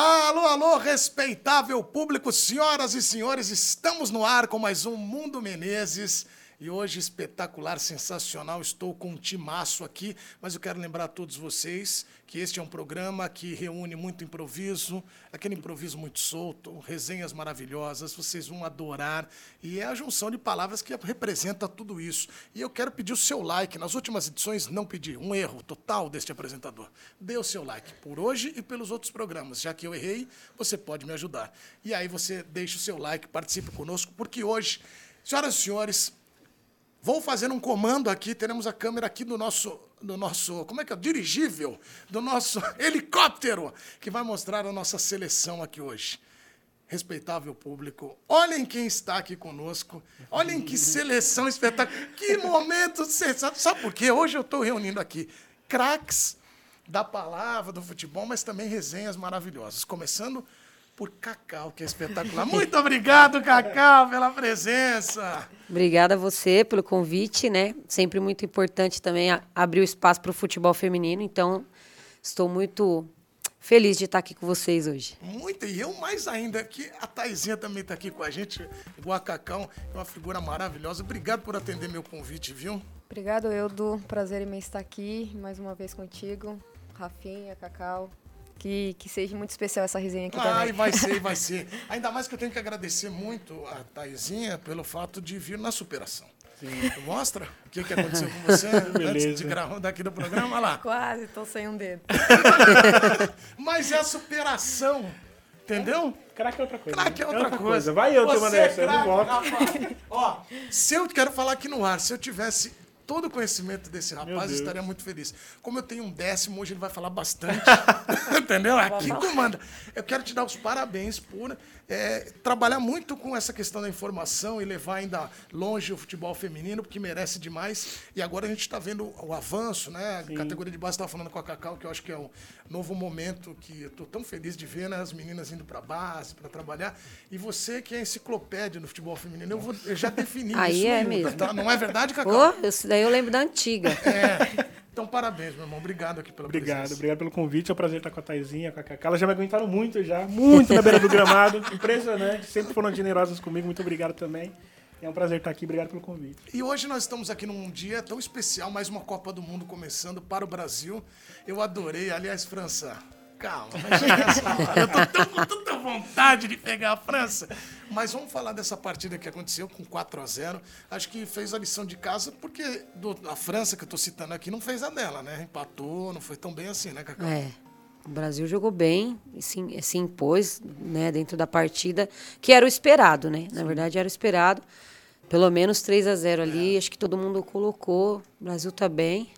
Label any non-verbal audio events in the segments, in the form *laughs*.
Alô, alô, respeitável público, senhoras e senhores, estamos no ar com mais um Mundo Menezes. E hoje, espetacular, sensacional, estou com um timaço aqui, mas eu quero lembrar a todos vocês que este é um programa que reúne muito improviso, aquele improviso muito solto, resenhas maravilhosas, vocês vão adorar. E é a junção de palavras que representa tudo isso. E eu quero pedir o seu like. Nas últimas edições, não pedi, um erro total deste apresentador. Dê o seu like por hoje e pelos outros programas. Já que eu errei, você pode me ajudar. E aí você deixa o seu like, participe conosco, porque hoje, senhoras e senhores, Vou fazer um comando aqui, teremos a câmera aqui do nosso, do nosso, como é que é, dirigível, do nosso *laughs* helicóptero, que vai mostrar a nossa seleção aqui hoje. Respeitável público, olhem quem está aqui conosco, olhem que seleção espetacular, que momento sensacional. Sabe por quê? Hoje eu estou reunindo aqui craques da palavra, do futebol, mas também resenhas maravilhosas. Começando por Cacau, que é espetacular. Muito obrigado, Cacau, pela presença. Obrigada a você pelo convite, né? Sempre muito importante também abrir o espaço para o futebol feminino. Então, estou muito feliz de estar aqui com vocês hoje. Muito, e eu mais ainda, que a Taizinha também está aqui com a gente, igual a Cacau, é uma figura maravilhosa. Obrigado por atender meu convite, viu? Obrigado, Eudo. Prazer em estar aqui mais uma vez contigo. Rafinha, Cacau, que, que seja muito especial essa resenha aqui Ai, também. vai ser, vai *laughs* ser. Ainda mais que eu tenho que agradecer muito a Taizinha pelo fato de vir na superação. Sim. Mostra o que, que aconteceu com você *laughs* antes de gravar daqui do programa. Olha lá. *laughs* Quase, estou sem um dedo. Mas é a superação. Entendeu? Crack é outra coisa. Crack é outra, é outra coisa. coisa. Vai eu tomando essa, eu não volto. Ó, se eu quero falar aqui no ar, se eu tivesse todo o conhecimento desse rapaz, estaria muito feliz. Como eu tenho um décimo, hoje ele vai falar bastante. *laughs* Entendeu? Aqui comanda. Eu quero te dar os parabéns por é, trabalhar muito com essa questão da informação e levar ainda longe o futebol feminino, porque merece demais. E agora a gente está vendo o avanço, né? A categoria de base estava falando com a Cacau, que eu acho que é um novo momento que eu estou tão feliz de ver, né? As meninas indo para a base, para trabalhar. E você que é enciclopédia no futebol feminino, eu, vou, eu já defini Aí isso. é mesmo. Tá? Não é verdade, Cacau? Oh, isso daí eu lembro da antiga. É. Então, parabéns, meu irmão. Obrigado aqui pela obrigado, presença. Obrigado pelo convite. É um prazer estar com a Taizinha, com a Cacá. Elas já me aguentaram muito já. Muito na beira do gramado. Impressionante. Sempre foram generosas comigo. Muito obrigado também. É um prazer estar aqui. Obrigado pelo convite. E hoje nós estamos aqui num dia tão especial. Mais uma Copa do Mundo começando para o Brasil. Eu adorei. Aliás, França, calma. Eu tô tão, com tanta vontade de pegar a França. Mas vamos falar dessa partida que aconteceu com 4 a 0 Acho que fez a lição de casa, porque do, a França, que eu estou citando aqui, não fez a dela, né? Empatou, não foi tão bem assim, né, Cacau? É. O Brasil jogou bem, se, se impôs né, dentro da partida, que era o esperado, né? Sim. Na verdade, era o esperado. Pelo menos 3 a 0 ali, é. acho que todo mundo colocou. O Brasil tá bem.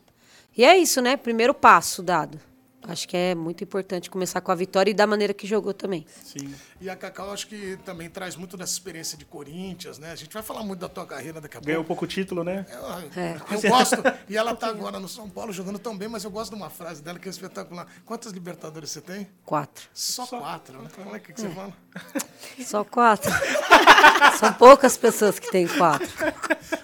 E é isso, né? Primeiro passo dado. Acho que é muito importante começar com a vitória e da maneira que jogou também. Sim. E a Cacau acho que também traz muito dessa experiência de Corinthians, né? A gente vai falar muito da tua carreira daqui a pouco. Ganhou pouco título, né? Eu, é. eu *laughs* gosto. E ela tá *laughs* agora no São Paulo jogando tão bem, mas eu gosto de uma frase dela que é espetacular. Quantas Libertadores você tem? Quatro. Só, Só. quatro, né? Como é que, que você fala? Só quatro. *laughs* São poucas pessoas que têm quatro.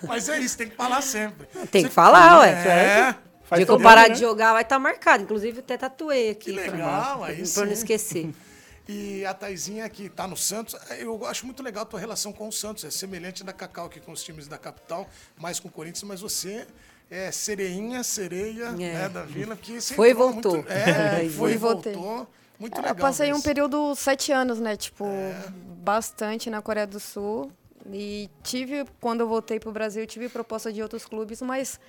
Mas é isso, tem que falar sempre. Tem que falar, ué. É. Faz dia que eu parar né? de jogar, vai estar tá marcado. Inclusive, até tatuei aqui. Que legal, pra, aí pra não esquecer. *laughs* E a Taizinha que está no Santos, eu acho muito legal a tua relação com o Santos. É semelhante da Cacau aqui com os times da capital, mais com o Corinthians, mas você é sereinha, sereia é. né, da vila. Que foi e *laughs* voltou. Muito, é, foi e voltou. Muito legal. Eu passei um período sete anos, né? Tipo, é. bastante na Coreia do Sul. E tive, quando eu voltei para o Brasil, tive proposta de outros clubes, mas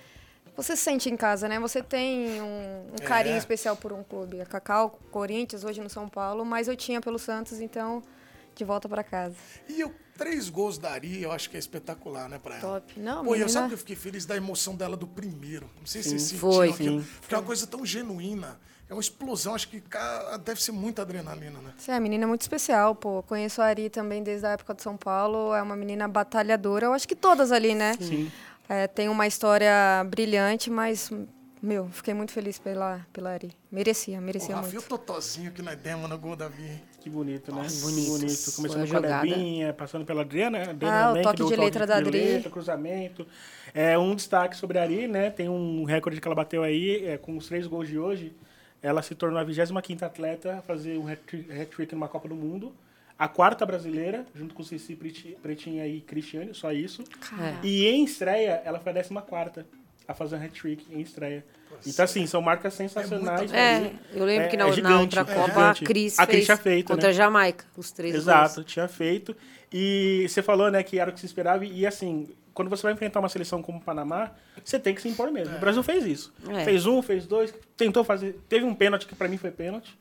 você se sente em casa, né? Você tem um, um carinho é. especial por um clube. A Cacau, Corinthians, hoje no São Paulo, mas eu tinha pelo Santos, então de volta para casa. E eu, três gols da Ari, eu acho que é espetacular, né, pra ela? Top. Não, Pô, menina... eu sabe que eu fiquei feliz da emoção dela do primeiro. Não sei sim, se vocês foi, aquilo. Sim. Porque é uma coisa tão genuína. É uma explosão, acho que deve ser muita adrenalina, né? Sim, a menina é muito especial, pô. Conheço a Ari também desde a época de São Paulo. É uma menina batalhadora. Eu acho que todas ali, né? Sim. É, tem uma história brilhante, mas, meu, fiquei muito feliz pela, pela Ari. Merecia, merecia o muito. o Totozinho que nós demos no gol da Vi. Que bonito, né? Nossa, bonito. bonito. Começando com a Debinha, passando pela Adriana. Adriana ah, também, o toque de letra da Adri. Letra, cruzamento. É, um destaque sobre a Ari, né? Tem um recorde que ela bateu aí, é, com os três gols de hoje. ela se tornou a 25 atleta a fazer um hat-trick numa Copa do Mundo. A quarta brasileira, junto com Cici Pretinha e Cristiane, só isso. Cara. E em estreia, ela foi a 14 a fazer um hat-trick em estreia. Então, assim, são marcas sensacionais. É, ali. eu lembro É- que na, é na gigante, outra é Copa gigante. a Cris A Cris fez tinha feito, contra né? a Jamaica, os três Exato, gols. tinha feito. E você falou, né, que era o que se esperava. E assim, quando você vai enfrentar uma seleção como o Panamá, você tem que se impor mesmo. O Brasil fez isso. É. Fez um, fez dois, tentou fazer. Teve um pênalti que pra mim foi pênalti.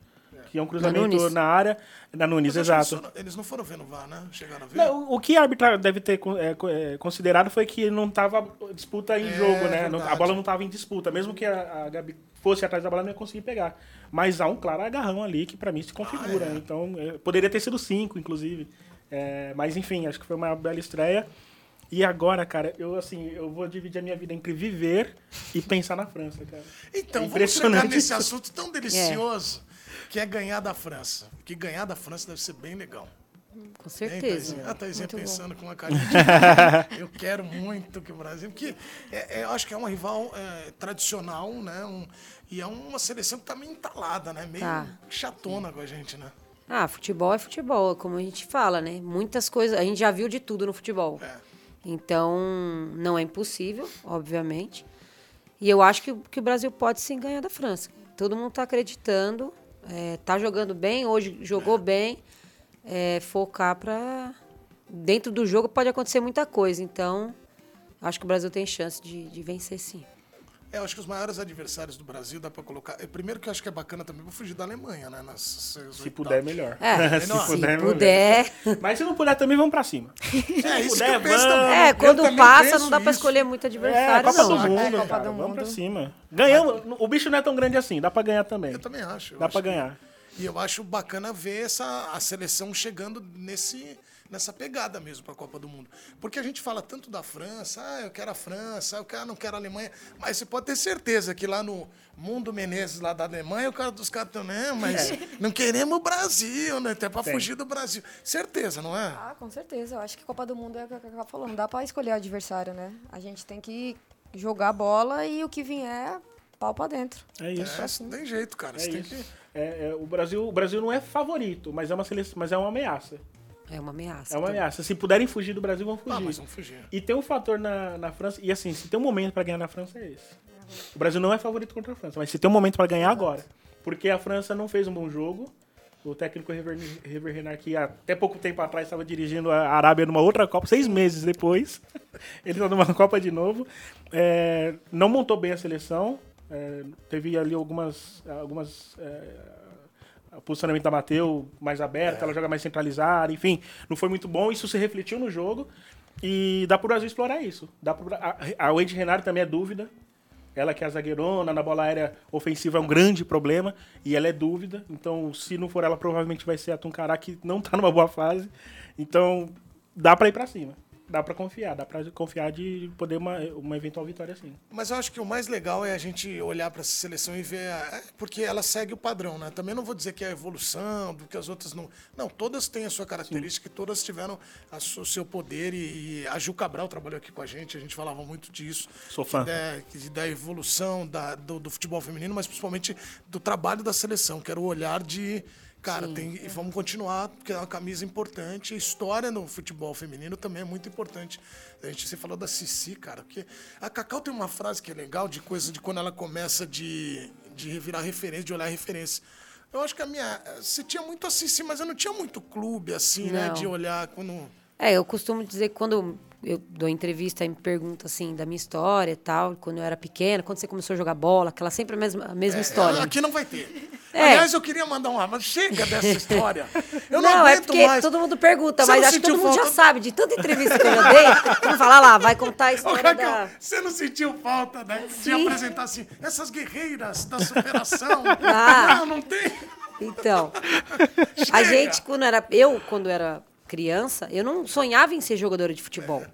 Que é um cruzamento Nunes. na área. Na Nunes, Mas exato. eles, só- eles não foram ver no VAR, né? Chegaram a ver. Não, o que a árbitra deve ter é, é, considerado foi que não estava disputa em É, jogo, né? A verdade. bola não estava em disputa. Mesmo que a, a Gabi fosse atrás da bola, não ia conseguir pegar. Mas há um claro agarrão ali que pra mim se configura. Ah, é. Então, é, poderia ter sido cinco, inclusive. É, mas enfim, acho que foi uma bela estreia. E agora, cara, eu assim, eu vou dividir a minha vida entre viver e pensar na França, cara. Então, É vamos chegar nesse assunto tão delicioso que é ganhar da França. Que ganhar da França deve ser bem legal. Com Hein, certeza. Taizinha? A Taizinha Muito bom. pensando com uma carinha de... Eu quero muito que o Brasil... Porque é, é, eu acho que é uma rival é, tradicional, né? Um- e é uma seleção que tá meio entalada, né? Meio Tá. chatona com a gente, né? Ah, futebol é futebol, como a gente fala, né? Muitas coisas, a gente já viu de tudo no futebol. É. Então, não é impossível, obviamente. E eu acho que, o- que o Brasil pode sim ganhar da França. Todo mundo está acreditando, está jogando bem, hoje jogou bem. É, focar para. Dentro do jogo pode acontecer muita coisa. Então, acho que o Brasil tem chance de, de vencer sim. É, eu acho que os maiores adversários do Brasil dá pra colocar. é, Primeiro que eu acho que é bacana também pra fugir da Alemanha, né? Nas, Se puder, melhor. É, *laughs* se não, se puder, puder. melhor. Mas se não puder, também vamos pra cima. *laughs* É, isso puder, que eu penso vamos. também. É, quando também passa, não dá pra isso. escolher muito É, adversário, Copa não. do Mundo, É, Copa cara. do Vamos pra Mundo. cima. Ganhamos. O bicho não é tão grande assim, dá pra ganhar também. Eu também acho. eu Dá acho pra que- ganhar. E eu acho bacana ver essa, a seleção chegando nesse, nessa pegada mesmo para a Copa do Mundo. Porque a gente fala tanto da França, ah, eu quero a França, eu quero, não quero a Alemanha, mas você pode ter certeza que lá no Mundo Menezes, lá da Alemanha, o cara dos caras estão, né, mas *laughs* não queremos o Brasil, né? Até para fugir do Brasil. Certeza, não é? Ah, com certeza. Eu acho que Copa do Mundo é o que a Cacá falou. Não dá pra escolher adversário, né? A gente tem que jogar a bola e o que vier, pau pra dentro. É isso. É, não tem jeito, cara. É Você tem isso. que... É, é, o, Brasil, o Brasil não é favorito, mas é uma seleção, mas é uma ameaça. É uma ameaça. É uma ameaça. Se puderem fugir do Brasil, vão fugir. Ah, mas vamos fugir. E tem um fator na, na França, e assim, se tem um momento pra ganhar na França é esse. O Brasil não é favorito contra a França, mas se tem um momento pra ganhar agora. Porque a França não fez um bom jogo. O técnico River, River Renard, que até pouco tempo atrás estava dirigindo a Arábia numa outra Copa, seis meses depois, *laughs* ele está numa Copa de novo. É, não montou bem a seleção. é, teve ali algumas. algumas é, o posicionamento da Mateu mais aberto, ela joga mais centralizada, enfim, não foi muito bom. Isso se refletiu no jogo. E dá pro Brasil explorar isso. Dá pro, a, a Wendy Renard também é dúvida. Ela que é a zagueirona, na bola aérea ofensiva é um grande problema. E ela é dúvida. Então, se não for ela, provavelmente vai ser a Tuncará, que não tá numa boa fase. Então, dá pra ir pra cima. Dá pra confiar. Dá pra confiar de poder uma, uma eventual vitória assim. Mas eu acho que o mais legal é a gente olhar para essa seleção e ver. é, Porque ela segue o padrão, né? Também não vou dizer que é a evolução, do que as outras não. Não, todas têm a sua característica e todas tiveram a o seu poder. E, e a Gil Cabral trabalhou aqui com a gente, a gente falava muito disso. Sou fã. Da, da evolução da, do, do futebol feminino, mas principalmente do trabalho da seleção, que era o olhar de. Cara, tem, e vamos continuar, porque é uma camisa importante. A história no futebol feminino também é muito importante. A gente se falou da Cici, cara, porque a Cacau tem uma frase que é legal de coisa de quando ela começa de, de virar referência, de olhar referência. Eu acho que a minha. Você tinha muito a Cici, mas eu não tinha muito clube, assim, né? Não. De olhar quando. É, eu costumo dizer que quando eu dou entrevista e me pergunta assim da minha história e tal, quando eu era pequena, quando você começou a jogar bola, aquela sempre a mesma, a mesma história. É, Aqui não vai ter. É. Aliás, eu queria mandar um abraço. Chega dessa história. Eu não, não, é aguento porque mais. todo mundo pergunta, Você mas acho que todo mundo já sabe de tanta entrevista que eu já dei. Todo mundo fala "Ah lá, vai contar a *laughs* Ô, história Cacau, da. você não sentiu falta né, de Sim. apresentar assim, essas guerreiras da superação? Ah. Não, não tem. Então, *laughs* a gente, quando era. Eu, quando era criança, eu não sonhava em ser jogadora de futebol.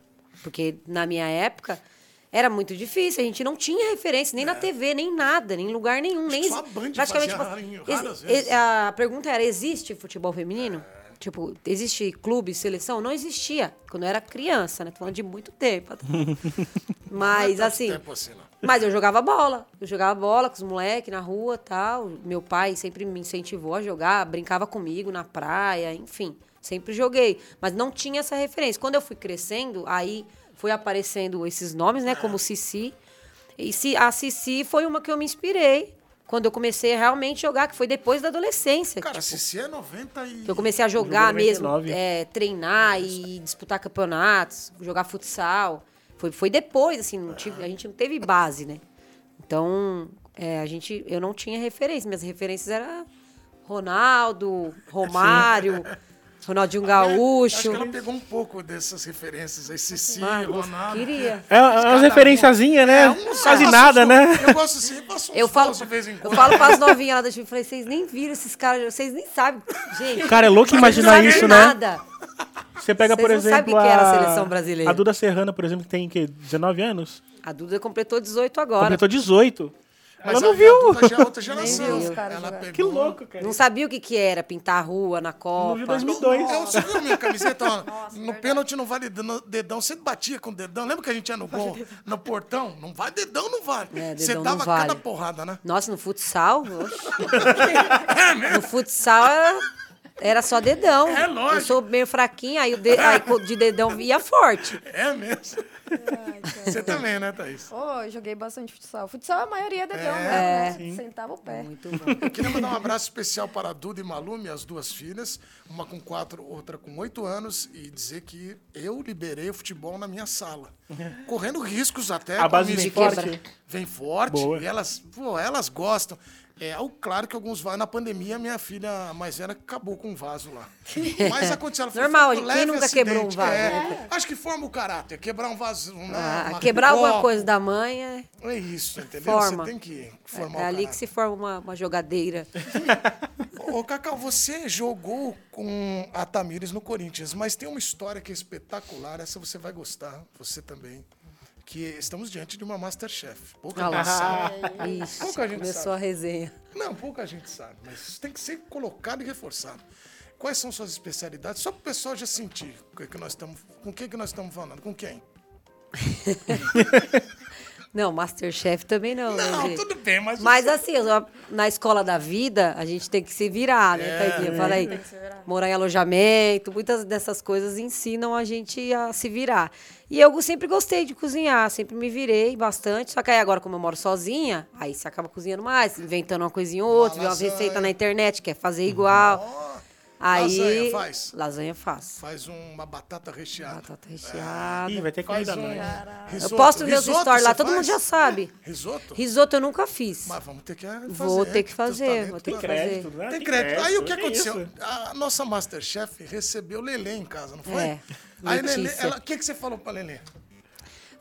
Porque na minha época era muito difícil, a gente não tinha referência nem na TV, nem nada, nem em lugar nenhum. nem É. só a Band praticamente, tipo, vezes. A pergunta era: existe futebol feminino? Tipo, existe clube, seleção? Não existia. Quando eu era criança, né? Tô falando de muito tempo. *laughs* Mas, Não é tanto assim. tempo assim, não. Mas eu jogava bola. Eu jogava bola com os moleques na rua tal. Meu pai sempre me incentivou a jogar, brincava comigo na praia, enfim. Sempre joguei. Mas não tinha essa referência. Quando eu fui crescendo, aí foi aparecendo esses nomes, né? Como Cici. E se, a Cici foi uma que eu me inspirei quando eu comecei a realmente jogar, que foi depois da adolescência. Cara, tipo, Cici é 90 e... que eu comecei a jogar mesmo, 99. é, treinar e disputar campeonatos, jogar futsal. Foi, foi depois, assim, não tive, a gente não teve base, né? Então, é, a gente, eu não tinha referência. Minhas referências eram Ronaldo, *laughs* Romário, Ronaldinho Acho Gaúcho. que ela pegou um pouco dessas referências aí. Cici, Mano, Ronaldo. queria. É umas referenciazinhas, né? É, uns Quase nada, né? *laughs* Eu gosto assim, passo Eu falo, de vez em eu quando. falo pras *laughs* novinhas lá da time, falei, vocês nem viram esses caras, vocês nem sabem. Gente, Cara, é louco imaginar isso, né? nada. Você pega, por Vocês não exemplo, sabem o que era a a seleção brasileira. A Duda Serrana, por exemplo, que tem que 19 anos, A Duda completou 18 agora. completou 18. Mas Ela não viu. É outra geração. viu os caras Ela pegou... Que louco, cara. Não sabia o que, que era pintar a rua na Não viu Copa. 2002. Eu, você viu a minha camiseta? ó, no pênalti não vale dedão. Você batia com o dedão. Lembra que a gente ia no gol, no portão? Não vai dedão, não vale. É, você dava não vale. cada porrada, né? Nossa, no futsal? *laughs* oxe. no futsal era, era só dedão. É lógico. Eu sou meio fraquinha, aí, o de, aí de dedão ia forte. É mesmo. Você também, né, Thaís? Eu joguei bastante futsal. Futsal a maioria é dedão, É, né? Sentava o pé. Muito bom. Eu queria mandar um abraço especial para a Duda e Malu, minhas duas filhas, uma com quatro, outra com oito anos, e dizer que eu liberei o futebol na minha sala. Correndo riscos até. A base vem forte. Vem forte. Boa. E elas, pô, elas gostam. É, claro que alguns vai na pandemia, minha filha mais velha acabou com um vaso lá. *laughs* Mas aconteceu, ela falou, Normal, foi um quem nunca quebrou um acidente. vaso, É, né? Acho que forma o caráter, quebrar um vaso. Né, Ah, uma- quebrar um alguma coisa da mãe é, É isso, entendeu? Forma. Você tem que formar é o ali que caráter. se forma uma, uma jogadeira. *laughs* Ô, Cacau, você jogou com a Tamires no Corinthians, mas tem uma história que é espetacular, essa você vai gostar, você também. Que estamos diante de uma Masterchef. Pouca Olha lá. gente sabe. Isso, *laughs* Pouca gente começou sabe. a resenha. Não, pouca gente sabe, mas isso tem que ser colocado e reforçado. Quais são suas especialidades? Só para o pessoal já sentir o que que nós estamos, com o que, que nós estamos falando, com quem? *laughs* Não, Masterchef também não, né, Não, gente? tudo bem, mas... Mas assim, na escola da vida, a gente tem que se virar, né, É, Taiguinha? Fala aí. Morar em alojamento, muitas dessas coisas ensinam a gente a se virar. E eu sempre gostei de cozinhar, sempre me virei bastante. Só que aí agora, como eu moro sozinha, aí você acaba cozinhando mais, inventando uma coisinha ou outra, vê uma receita na internet, quer fazer igual. Ó, Aí. lasanha faz? Lasanha faço. Faz uma batata recheada. Batata recheada. Ih, vai ter Faz comida um. Eu posto meus Risoto stories lá, todo mundo faz? já sabe. Risoto? Risoto eu nunca fiz. Mas vamos ter que fazer. Vou ter que fazer, vou ter né? que Tem fazer. crédito, né? Tem crédito. Aí o que aconteceu? isso? A nossa Masterchef recebeu Lelê em casa, não foi? É, Aí Lelê, o que, que você falou pra Lelê?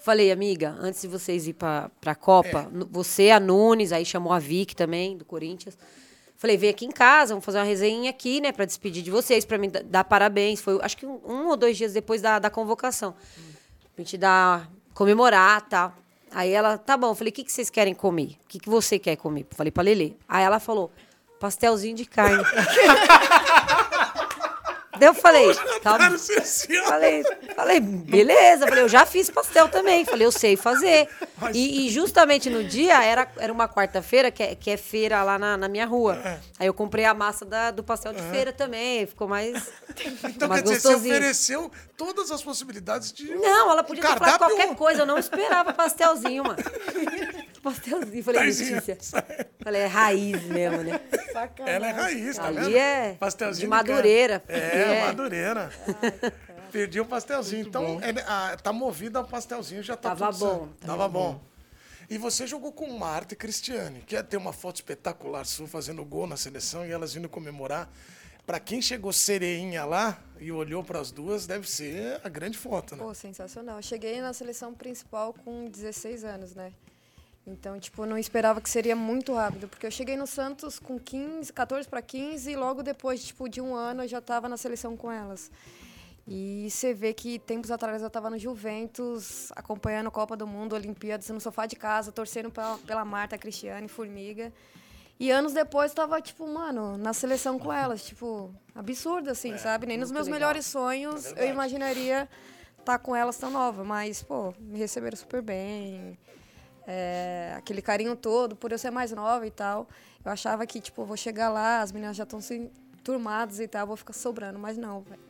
Falei, amiga, antes de vocês ir pra, pra Copa, nu- você, a Nunes, aí chamou a Vic também, do Corinthians. Falei, vem aqui em casa, vamos fazer uma resenha aqui, né, pra despedir de vocês, pra me da- dar parabéns. Foi, acho que um, um ou dois dias depois da, da convocação. Pra gente dar, comemorar tal. Aí ela, tá bom. Falei, o que, que vocês querem comer? O que, que você quer comer? Falei pra Lelê. Aí ela falou, pastelzinho de carne. *laughs* Daí eu falei, tá. Falei, falei, beleza. Falei, eu já fiz pastel também. Falei, eu sei fazer. E, e justamente no dia, era, era uma quarta-feira, que é, que é feira lá na, na minha rua. Aí eu comprei a massa da- do pastel de feira também. Ficou mais, Então, mais quer dizer, você ofereceu todas as possibilidades de. Não, ela podia ter falado Cardápio- qualquer coisa. Eu não esperava pastelzinho, mano. *laughs* Pastelzinho. Falei, Letícia. Falei, é raiz mesmo, né? Ela é raiz, tá Ali vendo? é Pastelzinho de Madureira. É, É. Madureira. Perdi o pastelzinho. Então, é, ah, tá movido ao pastelzinho, já tá Tava tudo certo. bom, Tava bom. E você jogou com Marta e Cristiane, que é ter uma foto espetacular sua fazendo gol na seleção e elas vindo comemorar. Pra quem chegou sereinha lá e olhou pras duas, deve ser a grande foto, né? Pô, sensacional. Cheguei na seleção principal com 16 anos, né? Então, tipo, não esperava que seria muito rápido, porque eu cheguei no Santos com 15, 14 para 15 e logo depois, tipo, de um ano eu já estava na seleção com elas. E você vê que tempos atrás eu estava no Juventus, acompanhando a Copa do Mundo, Olimpíadas, no sofá de casa, torcendo pela, pela Marta, Cristiane, Formiga. E anos depois tava, tipo, mano, na seleção com elas. Tipo, absurdo, assim, sabe? Nem nos meus legal. melhores sonhos eu verdade. imaginaria estar com elas tão nova. Mas, pô, me receberam super bem. É, aquele carinho todo, por eu ser mais nova e tal. Eu achava que, tipo, eu vou chegar lá, as meninas já estão se turmadas e tal, vou ficar sobrando. Mas não, velho.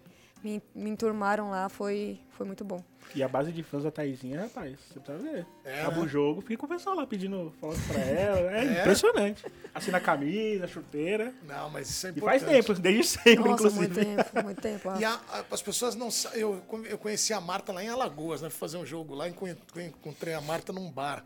Me, me enturmaram lá, foi, foi muito bom. E a base de fãs da Taizinha, rapaz, você precisa ver. É, Acaba né? o jogo, fica o pessoal lá pedindo foto pra ela. *laughs* É, impressionante. Assina a camisa, a chuteira. Não, mas isso é E importante. faz tempo, desde sempre, Nossa, inclusive. muito tempo, muito tempo. E a- a- as pessoas não sabem. Eu, eu conheci a Marta lá em Alagoas, né? Fui fazer um jogo lá e enco- encontrei a Marta num bar.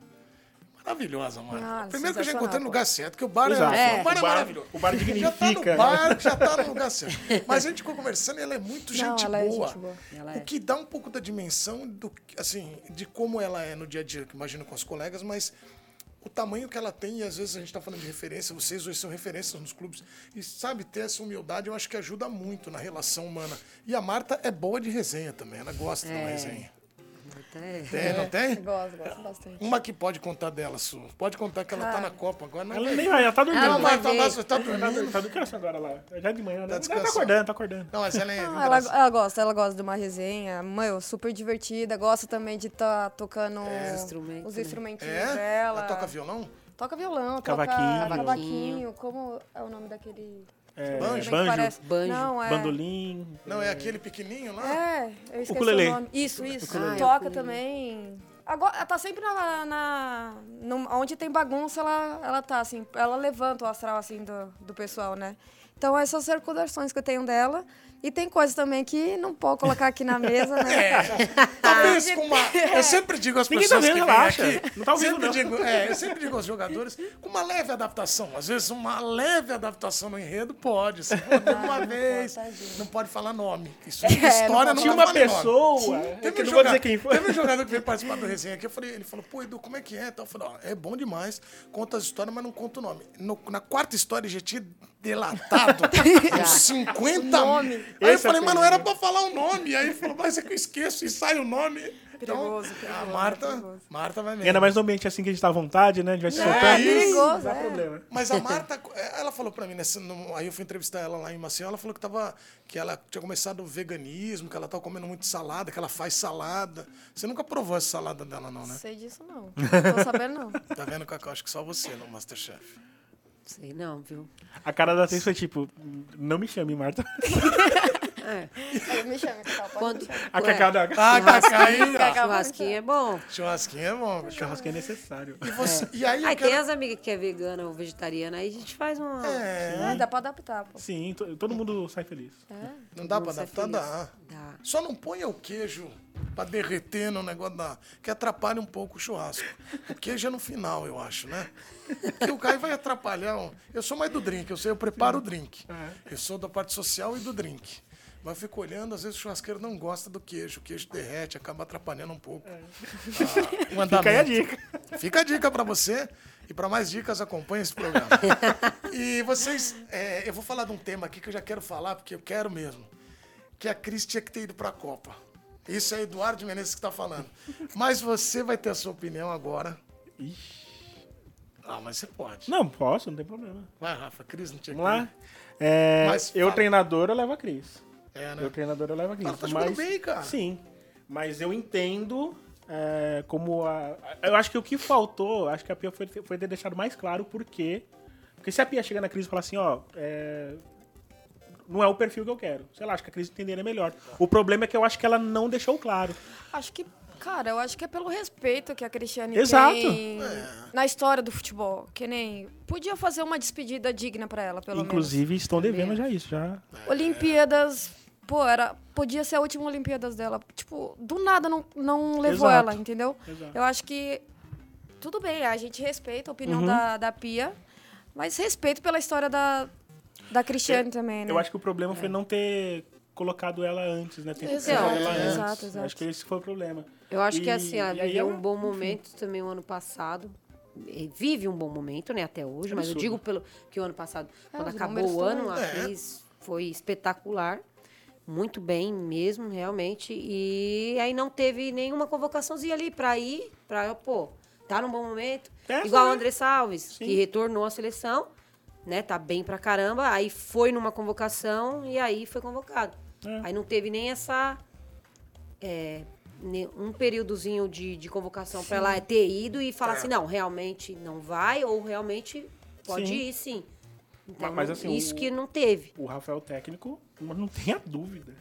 Maravilhosa, Marta. Ah, Primeiro que eu já encontrei no lugar certo, que o bar Exato. é, o bar é O bar- maravilhoso. o bar Já tá dignifica. no bar, já tá no lugar certo. *laughs* Mas a gente ficou conversando e ela é muito Não, gente ela é boa. gente boa. Ela O é. que dá um pouco da dimensão do, assim, de como ela é no dia a dia, que imagino com as colegas, mas o tamanho que ela tem, e às vezes a gente está falando de referência, vocês hoje são referências nos clubes, e sabe, ter essa humildade eu acho que ajuda muito na relação humana. E a Marta é boa de resenha também, ela gosta de uma É. resenha. Até- Tem, não tem? Gosto, gosto bastante. Uma que pode contar dela, Su. Pode contar que ela tá na Copa agora, não Ela nem vai, ela tá dormindo. Ela Não vai tá, ver. tá, tá tá, dormindo. tá descansando agora lá. Já de manhã, né? Ela tá descansando. acordando, tá acordando. Não, mas ela é Ah, ela, engraçada. ela gosta, ela gosta de uma resenha. Meu, super divertida. Gosta também de estar tocando Os instrumentos, os né? instrumentinhos É? dela. Ela toca violão? Toca violão, Cavaquinho. toca cavaquinho. Como é o nome daquele... É, Banjo? Banjo, parece- Banjo. Não, é... bandolim. Não, é aquele pequenininho lá? É, eu esqueci Ukulele. o nome. Isso, isso. Toca Ah, ukulele. também. Agora, ela tá sempre na. na no- onde tem bagunça, ela, ela tá, assim. Ela levanta o astral, assim, do, do pessoal, né? Então, essas são as recordações que eu tenho dela. E tem coisas também que não pode colocar aqui na *laughs* mesa, né? Talvez com uma. Eu sempre digo às Ninguém tá pessoas vendo, que relaxa. aqui. Não tá ouvindo, sempre não. Digo, é, eu sempre digo aos jogadores com uma leve adaptação. Às vezes, uma leve adaptação no enredo pode. Você pode uma vez. tadinho. Não pode falar nome. Isso É, história não. Tinha uma falar nome. pessoa, é Teve que um, não vou joga- dizer quem foi. teve um jogador que veio participar do resenha aqui. Eu falei, ele falou, pô, Edu, como é que é? Então, Eu falei, ó, é bom demais, conta as histórias, mas não conta o nome. No- na quarta história, já tinha delatado *laughs* uns 50 nome. Aí eu é falei, mas não era pra falar o nome. Aí ele falou, mas é que eu esqueço e sai o nome. Então, Perigoso, a perigoso, Marta, perigoso. Marta vai E mesmo. ainda mais no ambiente assim que a gente tá à vontade, né? A gente vai se É, soltando. perigoso, Não dá é. problema. Mas a *laughs* Marta, ela falou pra mim, no- aí eu fui entrevistar ela lá em Maceió, ela falou que, tava, que ela tinha começado o veganismo, que ela tava comendo muito salada, que ela faz salada. Você nunca provou essa salada dela, não, Não né? sei disso, não. Não tô sabendo, não. *laughs* Tá vendo, Cacau? Acho que só você no Masterchef. Sei não, viu? A cara da atriz foi tipo, não me chame, Marta. *laughs* É. Aí Me chama, Cacau, pode Quando, me chamar. A Cacá da Ah, Cacá churrasquinho é bom. Churrasquinho é bom. churrasco é necessário. E, você, e aí Aí quero... tem as amigas que é vegana ou vegetariana, aí a gente faz uma. É, É, dá pra adaptar, pô. Sim, to- todo mundo sai feliz. não dá pra adaptar? Dá. Dá. Só não ponha o queijo pra derreter no negócio da. que atrapalha um pouco o churrasco. O queijo é no final, eu acho, né? Porque o Caio vai atrapalhar. um- Eu sou mais do drink, eu sei, eu preparo o drink. Eu sou da parte social e do drink. Mas eu fico olhando, às vezes o churrasqueiro não gosta do queijo. O queijo derrete, acaba atrapalhando um pouco ah, o andamento. Fica aí a dica. Fica a dica pra você. E pra mais dicas, acompanhe esse programa. e vocês, é, eu vou falar de um tema aqui que eu já quero falar, porque eu quero mesmo. Que a Cris tinha que ter ido pra Copa. Isso é Eduardo Menezes que tá falando. Mas você vai ter a sua opinião agora. Ixi. Ah, mas você pode. Não, posso, não tem problema. Vai, Rafa, Cris não tinha Vamos que lá. É, Mas eu, fala. treinador, eu levo a Cris. É, né? Eu, treinador, eu levo a tá jogando bem, cara. Sim. Mas eu entendo é, como a... Eu acho que o que faltou, acho que a Pia foi, foi ter deixado mais claro por quê. Porque se a Pia chegar na Cris e falar assim, ó... é, não é o perfil que eu quero. Sei lá, acho que a Cris entenderia melhor. O problema é que eu acho que ela não deixou claro. Acho que, cara, eu acho que é pelo respeito que a Cristiane Exato. tem na história do futebol. Que nem. Podia fazer uma despedida digna pra ela, pelo Inclusive, estão devendo já isso, já. menos. Olimpíadas. Pô, era, podia ser a última Olimpíadas dela. Tipo, do nada não, não levou Exato. ela, entendeu? Exato. Eu acho que. Tudo bem, a gente respeita a opinião Uhum. da, da Pia, mas respeito pela história da, da Cristiane também, né? Eu acho que o problema foi não ter colocado ela antes, né? Ter Exato, colocado ela antes. exato, exato. Acho que esse foi o problema. Eu acho que E- assim, ela viveu ela- um bom momento também o ano passado. E Vive um bom momento, né, até hoje, mas eu Absurdo. digo pelo que o ano passado, quando os acabou o ano, É. Cris foi espetacular. Muito bem mesmo, realmente. E aí não teve nenhuma convocaçãozinha ali pra ir, pra, pô, tá num bom momento. É, Igual o. André Salves, Sim. que retornou à seleção, né, tá bem pra caramba, aí foi numa convocação e aí foi convocado. É. Aí não teve nem essa. é, um períodozinho de, de convocação pra ela ter ido e falar É. assim, não, realmente não vai, ou realmente pode Sim. ir, sim. Então, mas, assim, isso o- que não teve. O Rafael técnico, mas não *laughs* tenha dúvida.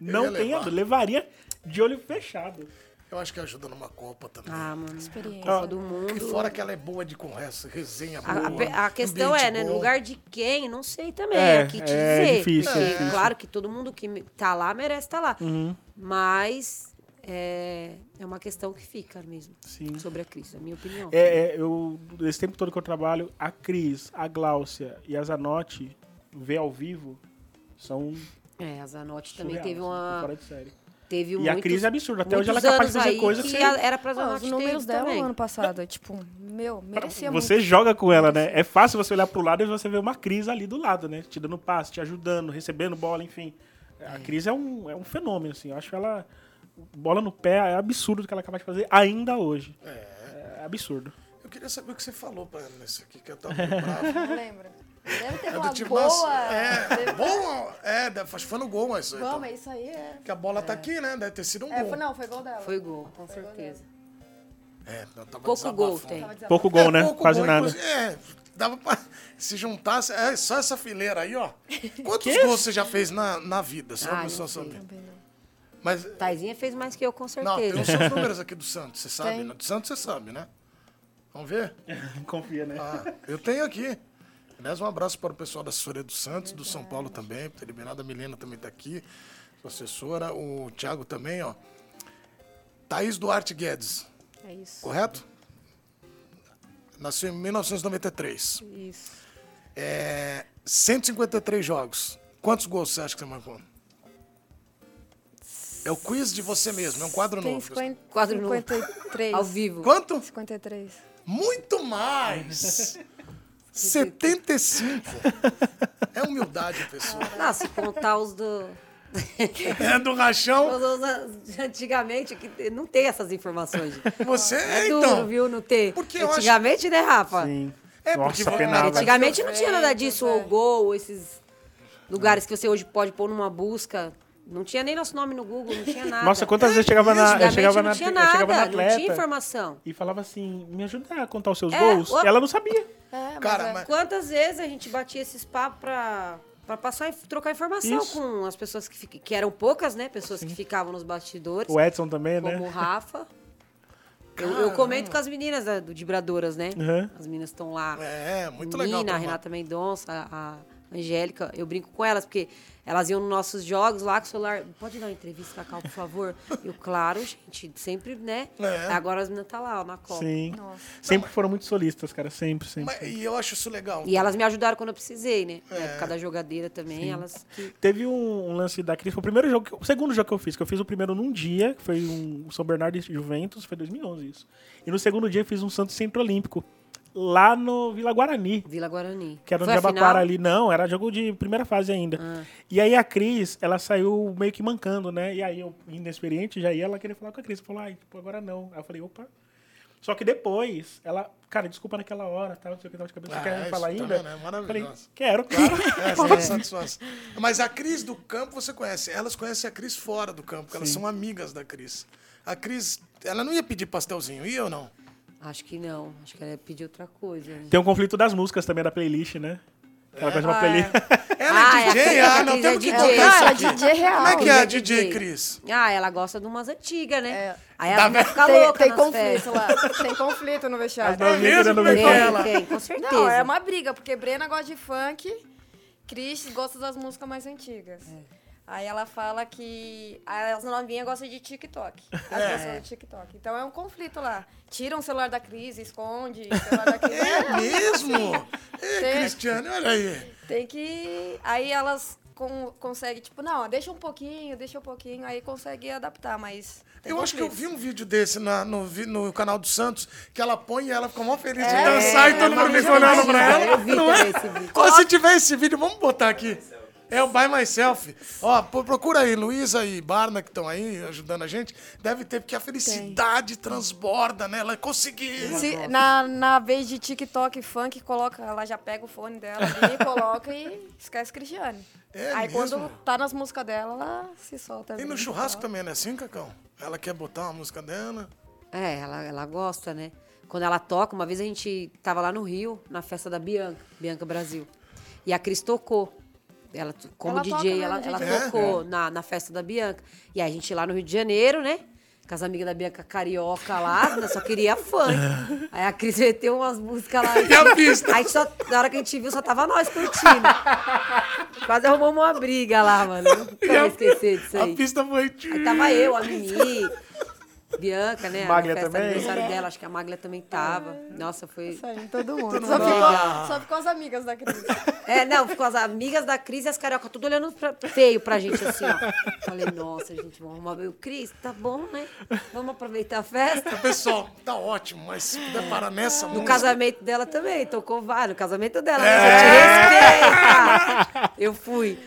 Não tenha levar. dúvida. Levaria de olho fechado. Eu acho que ajuda numa Copa também. Ah, mano. Experiência. Copa do E mundo. fora que ela é boa de conversa, resenha A, a boa. pe- a questão é, né? No bom. lugar de quem? Não sei também. É, aqui te é dizer. difícil, é Porque, difícil. Claro que todo mundo que tá lá merece estar lá. Uhum. Mas é, é uma questão que fica mesmo. Sim. Sobre a Cris, é a minha opinião. É, é, eu, esse tempo todo que eu trabalho, a Cris, a Gláucia e a Zanotti, ver ao vivo, são É, a Zanotti também teve assim, uma. Fora de série. Teve E a muitos, Cris é absurda. Até hoje ela é capaz de fazer coisa que que... a- era pra Zanotti os números dela também. no ano passado, tipo, meu, merecia Você muito. joga com ela, né? É fácil você olhar pro lado e você ver uma Cris ali do lado, né? Te dando passe, te ajudando, recebendo bola, enfim. A Cris é um, é um fenômeno, assim. Eu acho ela... Bola no pé é absurdo o que ela é capaz de fazer ainda hoje. É, absurdo. Eu queria saber o que você falou pra ela nesse aqui, que eu tava meio *laughs* bravo. Não lembra? Deve ter É uma tipo, boa... é, deve- boa, é, foi no gol, mas... Bom, então, mas isso aí é... que a bola tá aqui, né? Deve ter sido um É, gol. foi, não, foi gol dela. Foi gol, com certeza. É, não, tava Pouco gol tem. Pouco gol, É, né? pouco Quase gol, nada. É, dava pra... *laughs* Se juntasse... É, só essa fileira aí, ó. *laughs* Quantos gols você já fez na, na vida? Só Ah, começou a saber. Também não. Mas... Taizinha fez mais que eu, com Não, tem certeza. os seus *laughs* números aqui do Santos, você sabe, Tem. né? Do Santos você sabe, né? Vamos ver? *laughs* Confia, né? Ah, eu tenho aqui. Aliás, um abraço para o pessoal da assessoria do Santos, do São Paulo também, por ter liberado. A Milena também está aqui, sua assessora. O Thiago também, ó. Thaís Duarte Guedes, É isso. correto? Nasceu em 1993. Isso. É, 153 jogos. Quantos gols você acha que você marcou? É o quiz de você mesmo, é um quadro Tem novo. 50, Quadro novo. 53. Ao vivo. Quanto? 53. Muito mais! 75. É humildade, pessoal. Não, se contar os do. *laughs* É do rachão. antigamente, que não tem essas informações. Você É é, duro, então. viu? Não ter. Porque eu acho- Antigamente, né, Rafa? Sim. É, Nossa, porque penava. Antigamente não tinha nada disso, Velho. ou gol, esses lugares que você hoje pode pôr numa busca. Não tinha nem nosso nome no Google, não tinha nada. Nossa, quantas vezes chegava na, eu chegava não na, tinha eu nada, chegava na não atleta tinha informação. e falava assim, me ajuda a contar os seus É, gols. o- Ela não sabia. É, mas Cara, é. mas- Quantas vezes a gente batia esses papos pra, pra passar e trocar informação Isso. com as pessoas que, que eram poucas, né? Pessoas que ficavam nos bastidores, O Edson também, né? como o Rafa. Eu, eu comento com as meninas da, do Dibradoras, né? Uhum. As meninas estão lá. É, muito Nina, legal. a tomar. Renata Mendonça, a a Angélica, eu brinco com elas, porque elas iam nos nossos jogos lá com o celular. Pode dar uma entrevista, Cacau, por favor? Eu, claro, gente, sempre, né? É. Agora as meninas estão lá, ó, na Copa. Sim. Nossa. Sempre foram muito solistas, cara. Sempre, sempre. Mas- e eu acho isso legal. E elas me ajudaram quando eu precisei, né? Na É. época da jogadeira também, elas que Teve um, um lance da Cris, foi o primeiro jogo, que- o segundo jogo que eu fiz, que eu fiz o primeiro num dia, que foi um São Bernardo e Juventus, foi 2011 isso. E no segundo dia eu fiz um Santos Centro Olímpico, lá no Vila Guarani. Vila Guarani. Que era no Jabaquara ali. Não, era jogo de primeira fase ainda. Ah. E aí a Cris, ela saiu meio que mancando, né? E aí eu, inexperiente, já ia ela querer falar com a Cris. Falou, ai, tipo, agora não. Aí eu falei, opa. Só que depois, ela, cara, desculpa naquela hora, tá? Não sei o que tava de cabeça. Você Ah, quer isso falar tá ainda? É maravilhoso. Falei, quero, claro. É, *laughs* satisfação. Mas a Cris do campo você conhece. Elas conhecem a Cris fora do campo, porque elas são amigas da Cris. A Cris, ela não ia pedir pastelzinho, ia ou não? Acho que não. Acho que ela ia pedir outra coisa. né? Tem um conflito das músicas também da playlist, né? Ela gosta de uma Ah, playlist. *laughs* Ela Ah, é é a DJ? Cris- Ah, a não, temos é que DJ. contar isso aqui. DJ real. Como é que é a Ela DJ Cris? Ah, ela gosta de umas antigas, né? É. Aí ela vai ficar louca tem nas conflito lá. Tem conflito no vestiário. Mesmo? é é? ela. Tem, tem, com certeza. Não, é uma briga, porque Brena gosta de funk, Cris gosta das músicas mais antigas. É. Aí ela fala que as novinhas gostam de TikTok. As É. de TikTok. Então é um conflito lá. Tira o celular da Cris, esconde o celular da Cris. *laughs* É mesmo? É, Tem- Cristiane, olha aí. Tem que. Aí elas con conseguem, tipo, não, deixa um pouquinho, deixa um pouquinho, aí consegue adaptar, mas. Eu acho que eu vi um vídeo desse na- no, no canal do Santos, que ela põe e ela fica mó feliz de É, dançar e é todo uma mundo fica olhando pra ela. eu vi não é? esse vídeo. Ó, se tiver esse vídeo, vamos botar aqui. É o Buy Myself. Ó, procura aí, Luísa e Barna, que estão aí ajudando a gente. Deve ter, porque a felicidade transborda, né? Ela conseguiu. Se- na, na vez de TikTok funk, coloca, ela já pega o fone dela ali, *laughs* coloca e esquece Cristiane. É Aí mesmo? quando tá nas músicas dela, ela se solta. E no mesmo, churrasco também não é assim, Cacão? Ela quer botar uma música dela. É, ela, ela gosta, né? Quando ela toca, uma vez a gente tava lá no Rio, na festa da Bianca, Bianca Brasil. E a Cris tocou. Ela, como Ela DJ, ela, ela É? tocou na, na festa da Bianca. E aí a gente lá no Rio de Janeiro, né? Com as amigas da Bianca carioca lá, *laughs* né, só queria funk. Aí a Cris meteu umas músicas lá. E a pista? Aí só, na hora que a gente viu, só tava nós curtindo. Quase arrumamos uma briga lá, mano. Nunca vou esquecer disso aí. A pista foi. Aí tava eu, a Mimi, Bianca, né? Maglia festa também? aniversário dela, acho que a Maglia também tava. Nossa, foi. Saindo todo mundo. Todo Só mundo. ficou, Ah. só ficou as amigas da Cris. É, não, ficou as amigas da Cris e as carioca tudo olhando pra- feio pra gente assim, ó. Falei, nossa, gente, vamos arrumar. Eu, Cris, tá bom, né? Vamos aproveitar a festa. Pessoal, tá ótimo, mas se puder parar nessa No música. casamento dela também, tocou vários. No casamento dela, né? A gente respeita. Eu fui.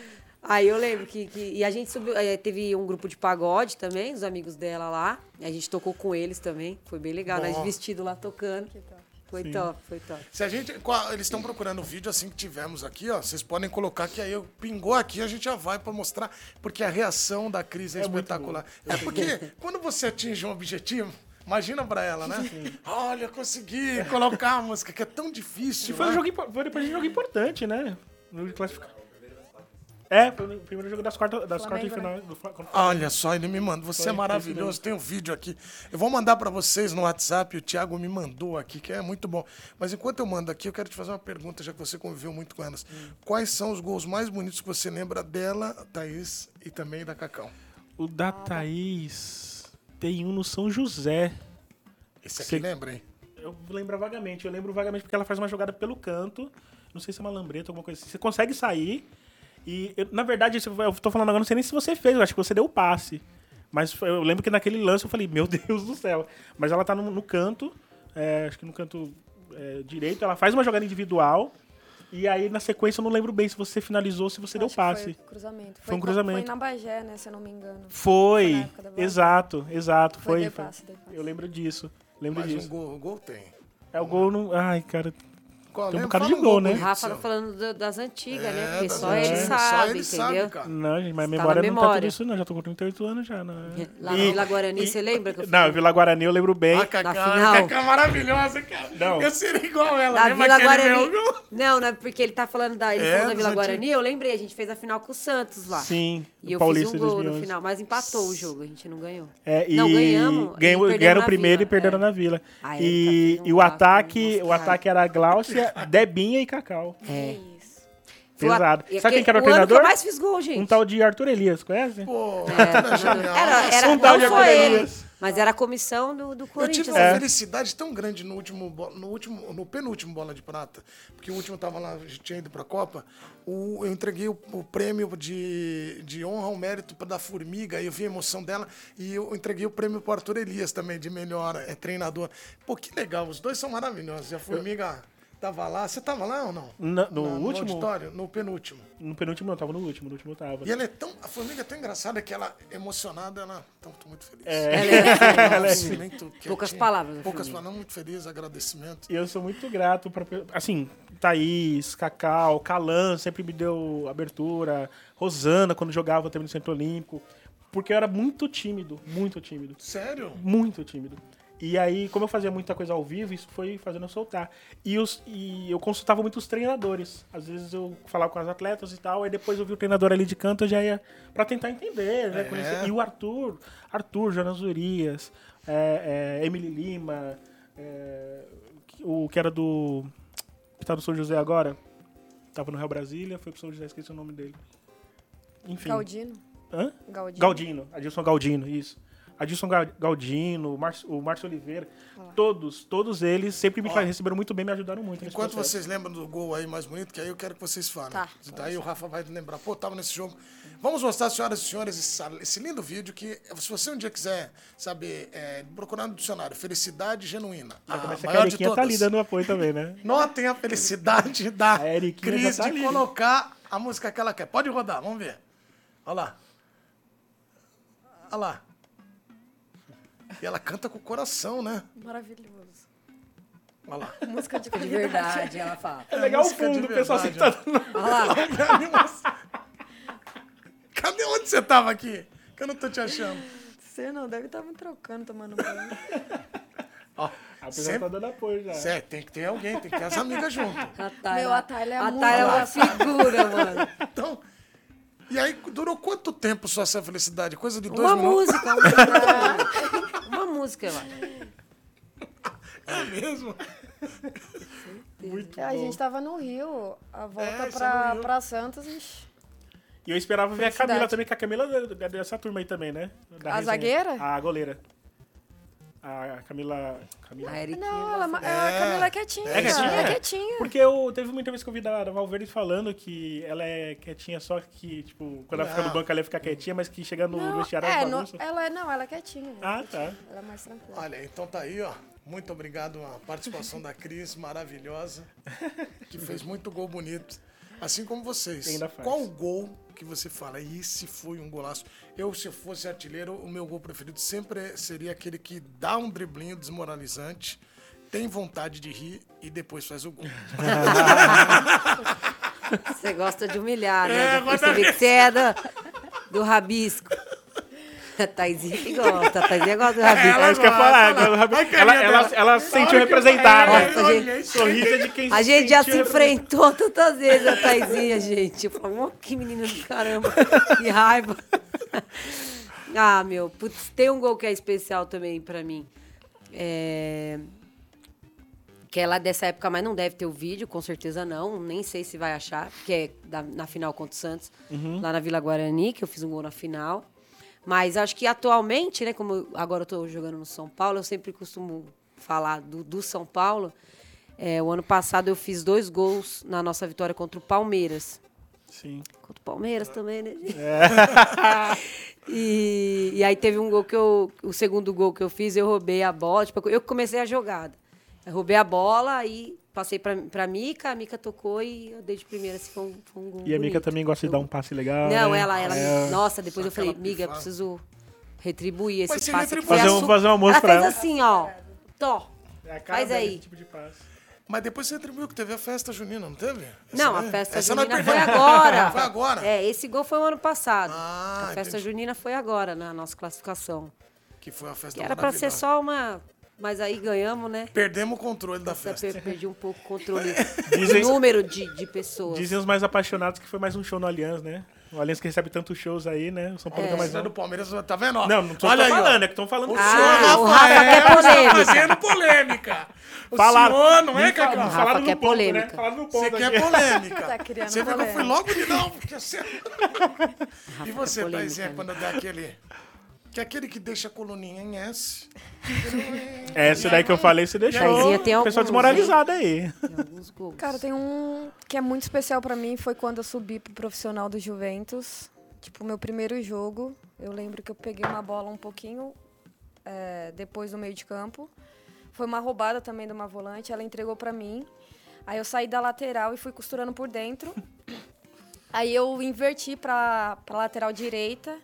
Aí eu lembro que, que- E a gente subiu. eh, Teve um grupo de pagode também, os amigos dela lá. E a gente tocou com eles também. Foi bem legal, né? Bom. De vestido lá tocando. Foi top, foi top. Se a gente. Eles estão procurando o vídeo assim que tivemos aqui, ó. Vocês podem colocar que aí eu pingou aqui, a gente já vai pra mostrar, porque a reação da Cris é, espetacular. É porque quando você atinge um objetivo. Imagina pra ela, né? Olha, consegui colocar a música, que é tão difícil. E foi, um né? jogo, impo- foi depois de um jogo importante, né? No classificar. É, foi o primeiro jogo das quartas, das quartas de Flamengo, final. Do, Fla- contra o Olha só, ele me mandou. Você Foi é maravilhoso. Tem um vídeo aqui. Eu vou mandar pra vocês no WhatsApp. O Thiago me mandou aqui, que é muito bom. Mas enquanto eu mando aqui, eu quero te fazer uma pergunta, já que você conviveu muito com elas. Quais são os gols mais bonitos que você lembra dela, Thaís, e também da Cacau? O da Thaís tem um no São José. Esse aqui Você- lembra, hein? Eu lembro vagamente. Eu lembro vagamente porque ela faz uma jogada pelo canto. Não sei se é uma lambreta, alguma coisa assim. Você consegue sair. E, eu- na verdade, eu tô falando agora, não sei nem se você fez. Eu acho que você deu o passe. Mas foi- eu lembro que naquele lance eu falei, meu *laughs* Deus do céu. Mas ela tá no, no canto, é, acho que no canto é, direito. Ela faz uma jogada individual. E aí, na sequência, eu não lembro bem se você finalizou ou se você deu Acho que passe. Foi cruzamento. Foi um co- cruzamento. Foi na Bagé, né? Se eu não me engano. Foi, Foi exato, exato. Foi Foi, foi. passe. Eu lembro disso. Lembro Mais um disso. gol, gol tem. É o gol no. Ai, cara. Qual? Tem um bocado de gol, né? O Rafa tá falando do- das antigas, né? É, Porque das só antigas. ele Só sabe, ele sabe, entendeu? cara. Não, gente, mas a Tá na memória não tá memória. tudo isso, não. Já tô com 38 anos já. Não. Lá na E- Vila Guarani, e- você lembra que eu Não? Vila Guarani eu lembro bem. A Cacá, final. Cacá é maravilhosa, cara. Não. Eu seria igual ela. Da lembra Vila aquele Guarani. meu? Não, não, porque ele tá falando da, ele É, falou da Vila. Guarani, eu lembrei, a gente fez a final com o Santos lá. Sim, E eu Paulista fiz um gol 2011. no final, mas empatou o jogo, a gente não ganhou. É, e Não, ganhamos ganhou- ganharam o primeiro Vila, e perderam é. na Vila. A E, um e o ataque, o ataque era a Gláucia, *laughs* Debinha e Cacau. É. A- Pesado. e Sabe quem que era o ano que treinador? eu mais fiz gol, gente. Um tal de Arthur Elias, conhece? Pô, É, genial. era, era, Um tal de ele, Academias. Mas era a comissão do, do Eu tive Corinthians. uma É. felicidade tão grande no último, no último, no penúltimo bola de prata, porque o último tava lá, a gente tinha ido pra Copa. O, eu entreguei o, o prêmio de, de honra ao mérito pra- da Formiga, e eu vi a emoção dela, e eu entreguei o prêmio pro Arthur Elias também, de melhor é, treinador. Pô, que legal, os dois são maravilhosos. E a Formiga tava lá. Você tava lá ou não? Na- no Na- último? auditório? No penúltimo. No penúltimo não, tava no último, no último eu tava. E ela é tão. A formiga é tão engraçada que ela, emocionada, ela. Então, tô muito feliz. É. Ela é assim, Ela é assim. muito Poucas palavras, Poucas palavras, muito feliz, agradecimento. E eu sou muito grato pra. Assim, Thaís, Cacau, Calan sempre me deu abertura. Rosana, quando jogava também no Centro Olímpico. Porque eu era muito tímido, muito tímido. Sério? Muito tímido. E aí, como eu fazia muita coisa ao vivo, isso foi fazendo eu soltar. E, os, e eu consultava muito os treinadores. Às vezes eu falava com os atletas e tal, aí depois eu vi o treinador ali de canto, eu já ia pra tentar entender, né? É. E o Arthur, Arthur, Jonas Urias, é, é, Emily Lima, é, o que era do. que tá no São José agora. Tava no Real Brasília, foi pro São José, esqueci o nome dele. Enfim. Galdino. Hã? Galdino. Galdino, Adilson Galdino, isso. Adilson Ga- Galdino, o Márcio, o Márcio Oliveira, todos, todos eles sempre me Ó. receberam muito bem, me ajudaram muito. Enquanto vocês lembram do gol aí mais bonito, que aí eu quero que vocês falem. Tá. Daí o Rafa vai lembrar. Pô, tava nesse jogo. Vamos mostrar, senhoras e senhores, esse, lindo vídeo que, se você um dia quiser saber, é, procurar no dicionário, felicidade genuína. A Mas essa maior de Eriquinha tá ali todas. dando apoio também, né? *laughs* Notem a felicidade *laughs* da A Cris tá de ali. colocar A música que ela quer. Pode rodar, vamos ver. Olha lá. Olha lá. E ela canta com o coração, né? Maravilhoso. Olha lá. Música de De verdade, ela fala. É legal o música fundo, o pessoal sentado. Olha lá. *laughs* Cadê onde você tava aqui? Que eu não tô te achando. Você não deve estar me trocando, tomando banho. Ó, A pessoa sempre, tá dando apoio já. Cê, tem que ter alguém, tem que ter as amigas junto. A Tayla, Meu, a é a muito- Tayla é uma figura, mano. Então, e aí durou quanto tempo só essa felicidade? Coisa de dois Uma minutos? música. *laughs* Uma, uma música, eu acho. É mesmo? É, a gente tava no Rio, a volta É, isso é pra, pra Santos. ixi. E eu esperava ver a Felicidade. Camila também, que a Camila é é dessa turma aí também, né? Da A resenha. zagueira? A goleira. A Camila. Camila. A Eriquinha. Não, ela, gosta- a Camila é quietinha. É quietinha? É É. quietinha. Porque eu teve uma entrevista que eu vi da, da Valverde falando que ela é quietinha, só que, tipo, quando ela fica no Não. banco ela ia ficar quietinha, mas que chega no Não, vestiário é, no- ela, é- não, ela é quietinha. Ah, tá. Ela é mais tranquila. Olha, então tá aí, ó. Muito obrigado a participação da Cris, maravilhosa, que fez muito gol bonito. Assim como vocês. Ainda faz. Qual o gol que você fala? Esse foi um golaço. Eu, se eu fosse artilheiro, o meu gol preferido sempre seria aquele que dá um driblinho desmoralizante, tem vontade de rir e depois faz o gol. *laughs* Você gosta de humilhar, É, né? Já gosta percebi que você é do, do rabisco. A *laughs* Taizinha que gosta. A Taizinha gosta do rabisco. Ela É isso que eu ia falar. Ela, Ai, ela, ela, ela sentiu representada. É, Nossa. Sorriso de quem A se gente já se enfrentou tantas vezes, a Taizinha, gente. Eu falo, "Ó, que menina do caramba. Que raiva. *laughs* Ah, meu, putz, tem um gol que é especial também pra mim. É... Que é lá dessa época, mas não deve ter o vídeo, com certeza não. Nem sei se vai achar, que é da- na final contra o Santos, lá na Vila Guarani, que eu fiz um gol na final. Mas acho que atualmente, né, como agora eu tô jogando no São Paulo, eu sempre costumo falar do, do São Paulo. É, o ano passado eu fiz dois gols na nossa vitória contra o Palmeiras. Sim. Contra o Palmeiras também, né? gente? *laughs* e, e aí teve um gol que eu. O segundo gol que eu fiz, eu roubei a bola. Tipo, eu comecei a jogada. Eu roubei a bola, aí passei pra, pra Mica, a Mica tocou e eu dei de primeira, assim, foi um, foi um gol. E a Mica também gosta de dar um passe legal. Não, né? ela, ela. É. Nossa, depois Só eu falei, miga, pifada. preciso retribuir esse Mas passe. que retribui. foi Fazer a um- fazer um almoço ela pra fez ela. assim, ó. Tó. É a cara Faz aí. tipo de passe. Mas depois você atribuiu que teve a festa junina, não teve? Não, Essa a daí? festa Essa junina foi agora. Foi agora? É, esse gol foi o ano passado. Ah, a festa entendi. junina foi agora, na nossa classificação. Que foi a festa Que era pra ser só uma. Mas aí ganhamos, né? Perdemos o controle da festa. per- perdi um pouco o controle *laughs* Dizem- do número de, de pessoas. Dizem os mais apaixonados que foi mais um show no Allianz, né? O Allianz que recebe tantos shows aí, né? O São Paulo É. mais um. do Palmeiras, tá vendo? ó? Não, não tô, Olha tô aí, ó. falando, é que estão falando. O Ah, senhor o Rafa quer está polêmica. fazendo polêmica. O Falaram. senhor não é, Cacau? falaram Rafa no quer ponto, polêmica. Né? Falaram no ponto Você aqui. quer polêmica. Tá criando Você viu que eu fui polêmica. logo de não, porque você... Rafa E você, quer polêmica, Taizinha, né? quando dá aquele... Que é aquele que deixa a coluninha em S. Essa daí que eu falei, você deixou tem o pessoal alguns, desmoralizado aí. Cara, tem um que é muito especial pra mim, foi quando eu subi pro profissional do Juventus. Tipo, meu primeiro jogo, eu lembro que eu peguei uma bola um pouquinho é, depois do meio de campo. Foi uma roubada também de uma volante, ela entregou pra mim. Aí eu saí da lateral e fui costurando por dentro. *laughs* Aí eu inverti pra, pra lateral direita.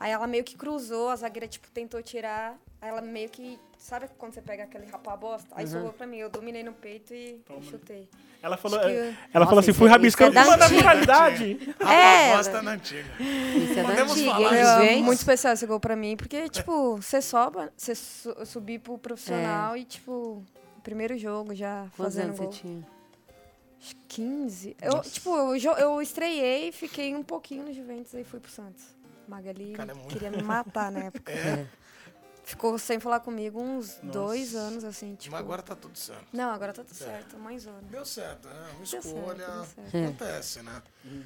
Aí ela meio que cruzou, a zagueira, tipo, tentou tirar. Aí ela meio que. Sabe quando você pega aquele rapaz bosta? Aí sobrou pra mim. Eu dominei no peito e chutei. Ela falou, que- ela Nossa, falou assim, fui é- rabiscando é da uma naturalidade. Rafa *laughs* É, gosta na antiga. Isso é da Podemos antiga, falar hein, isso. É gente? muito especial esse gol pra mim, porque, tipo, você sobe, você su subir pro profissional e, tipo, primeiro jogo já Quantos fazendo anos gol. você tinha? Acho que 15. Eu, tipo, eu, eu estreiei, fiquei um pouquinho no Juventus e fui pro Santos. Magali Cara, é muito- queria me matar na época. *laughs* É, Ficou sem falar comigo uns dois anos, assim, tipo. mas agora tá tudo certo. Não, agora tá tudo certo, mãezona. Deu certo, né? Uma Deu certo, escolha. certo. Acontece, né?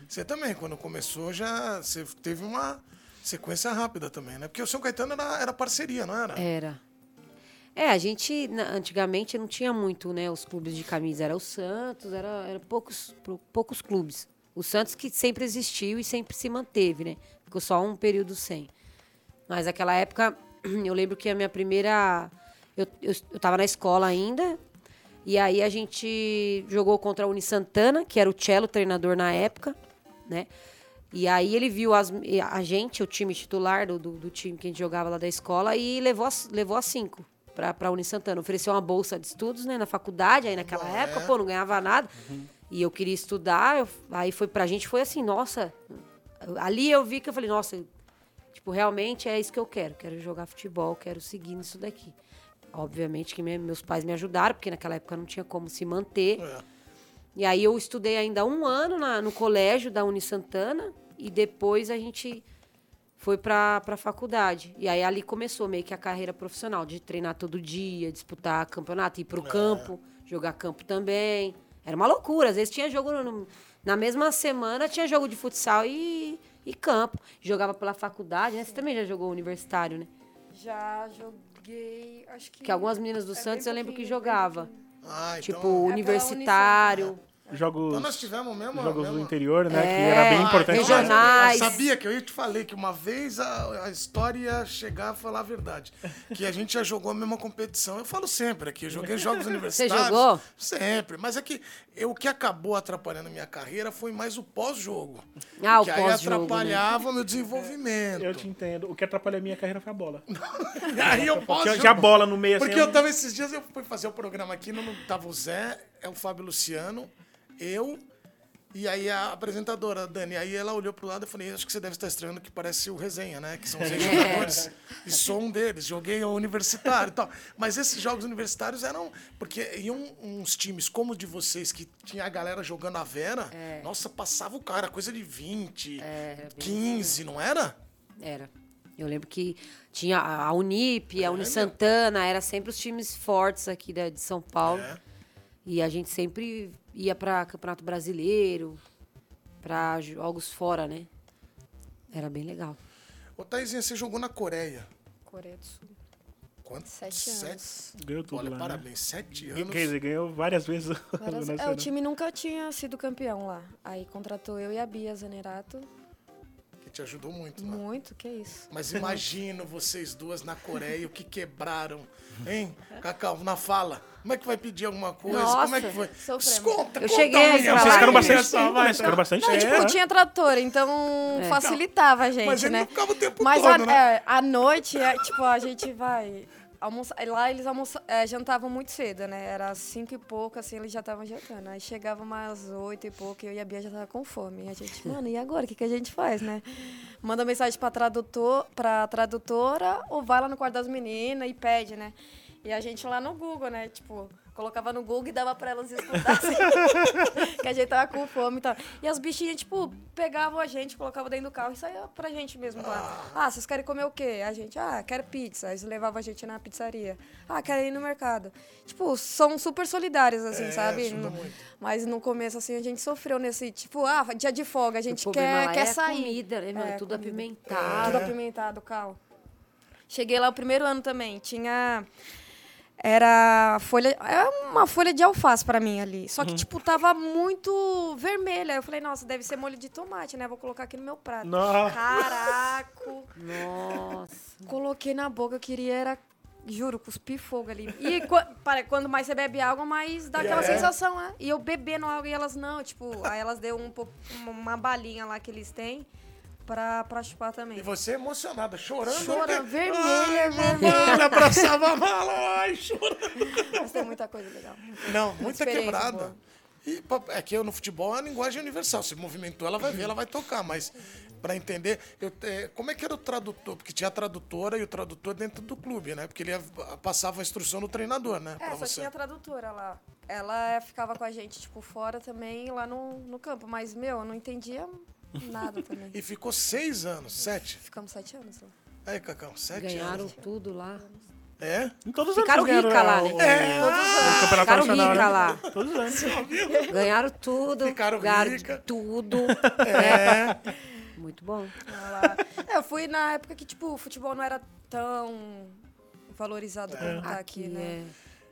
Você também, quando começou, já você teve uma sequência rápida também, né? Porque o São Caetano era, era parceria, não era? Era. É, a gente antigamente não tinha muito, né? Os clubes de camisa era o Santos, era, era poucos, pou- poucos clubes. O Santos que sempre existiu e sempre se manteve, né? Ficou só um período sem. Mas naquela época, *clears throat* eu lembro que a minha primeira. Eu, eu, eu tava na escola ainda, e aí a gente jogou contra a Uni Santana, que era o Cello treinador na época. né? E aí ele viu as- a gente, o time titular do, do, do time que a gente jogava lá da escola, e levou as, levou as cinco pra, pra Uni Santana. Ofereceu uma bolsa de estudos, né, na faculdade, aí naquela época, pô, não ganhava nada. E eu queria estudar, eu- aí foi pra gente, foi assim, nossa. Ali eu vi que eu falei, nossa, tipo, realmente é isso que eu quero. Quero jogar futebol, quero seguir nisso daqui. Obviamente que me- meus pais me ajudaram, porque naquela época não tinha como se manter. É. E aí eu estudei ainda um ano na- no colégio da Uni Santana e depois a gente foi para a faculdade. E aí ali começou meio que a carreira profissional, de treinar todo dia, disputar campeonato, ir pro campo, jogar campo também. Era uma loucura. Às vezes tinha jogo no- na mesma semana, tinha jogo de futsal e, e campo. Jogava pela faculdade, né? Você também já jogou universitário, né? Já joguei, acho que... Que algumas meninas do É Santos eu lembro que jogava. Ah, então... Tipo, pela universitário. Jogos, Então nós tivemos mesmo... jogos mesmo... do interior, né? É, que era bem importante. regionais. Eu sabia que eu ia te falei que uma vez a, a história ia chegar a falar a verdade. Que a gente já jogou a mesma competição. Eu falo sempre aqui, eu joguei *laughs* jogos universitários. jogou? Sempre. Mas é que eu, o que acabou atrapalhando a minha carreira foi mais o pós-jogo. Ah, o que aí pós-jogo, né? atrapalhava o meu desenvolvimento. Eu te entendo. O que atrapalha a minha carreira foi a bola. *laughs* aí eu pós já a bola no meio assim. Porque eu tava esses dias, eu fui fazer o programa aqui, não, não tava o Zé, é o Fábio Luciano, eu e aí a apresentadora, a Dani. Aí ela olhou pro lado e falei, acho que você deve estar estranhando que parece o Resenha, né? Que são os *laughs* ex-jogadores. E sou um deles, joguei o universitário e tal. Mas esses jogos universitários eram... Porque iam uns times como o de vocês, que tinha a galera jogando a Vera, nossa, passava o cara, coisa de 20, É, era bem 15, não era? Era. Eu lembro que tinha a Unip, a Uni Santana, era sempre os times fortes aqui de São Paulo. É. E a gente sempre ia para Campeonato Brasileiro, para jogos fora, né? Era bem legal. Ô, Thaisinha, você jogou na Coreia. Coreia do Sul. Quanto? Sete anos. Ganhou tudo Olha, lá. né? parabéns, sete Quer anos. dizer, ganhou várias vezes *laughs* o Várias- É, o time nunca tinha sido campeão lá. Aí contratou eu e a Bia Zanerato. Que te ajudou muito, né? Muito, que isso. Mas *laughs* imagino vocês duas na Coreia, o que quebraram. Hein? *laughs* Cacau, na fala. Como é que vai pedir alguma coisa? Como é que foi? Conta, Eu conta cheguei minha, Vocês ficaram bastante tempo, vai. né? Ficaram bastante Não, tempo. tipo, tinha trator, então facilitava a gente, Mas ele né? não ficava o tempo Mas todo, a, né? é, à noite, é, tipo, a gente vai almoçar. Lá eles almoça, é, jantavam muito cedo, né? Era cinco e pouco, assim, eles já estavam jantando. Aí chegava umas oito e pouco, eu e a Bia já tava com fome. E a gente, mano, e agora? O que, que a gente faz, né? Manda mensagem pra, tradutor, pra tradutora ou vai lá no quarto das meninas e pede, né? E a gente lá no Google, né? Tipo, colocava no Google e dava pra elas estudarem. *laughs* que a gente tava com fome e tal. E as bichinhas, tipo, pegavam a gente, colocavam dentro do carro e saía pra gente mesmo lá. Ah, vocês querem comer o quê? A gente, ah, quero pizza. Eles levavam a gente na pizzaria. Ah, quero ir no mercado. Tipo, são super solidários, assim, É, sabe? muito. Mas no começo, assim, a gente sofreu nesse, tipo, ah, dia de folga, a gente quer, quer é sair. comida, né, meu? É, Tudo comida. apimentado. Tudo apimentado, cal. Cheguei lá o primeiro ano também. Tinha. Era folha. É uma folha de alface pra mim ali. Só que, tipo, tava muito vermelha. Eu falei, nossa, deve ser molho de tomate, né? Vou colocar aqui no meu prato. Nossa. Caraca! Nossa. Coloquei na boca, eu queria era. Juro, cuspi fogo ali. E para, quando mais você bebe água, mais dá aquela É. sensação, né? E eu bebendo água e elas não, tipo, aí elas deu um pouco, uma balinha lá que eles têm pra, pra chupar também. E você emocionada, chorando. Chora, porque- vermelha, vermelha. mamãe, abraçava a mala, ai, chorando. Mas tem muita coisa legal. Não, muita quebrada. boa. E é que no futebol é a linguagem universal. Se movimentou, ela vai ver, ela vai tocar. Mas para entender, eu, é, como é que era o tradutor? Porque tinha a tradutora e o tradutor dentro do clube, né? Porque ele ia- passava a instrução no treinador, né? É, só você. tinha a tradutora lá. Ela ficava com a gente, tipo, fora também, lá no, no campo. Mas, meu, eu não entendia nada também. E ficou seis anos, sete. Ficamos sete anos lá. Aí, Cacão, sete Ganharam anos. tudo lá. É? Em todos os Ficaram anos vocês rica ganharam lá, o- né? o- o Campeonato Ficaram Nacional, rica né? lá. Todos os anos. Ganharam tudo. Ficaram ganharam rica. tudo. É. né? *laughs* Muito bom. É, eu fui na época que, tipo, o futebol não era tão valorizado como tá aqui, Aqui, né?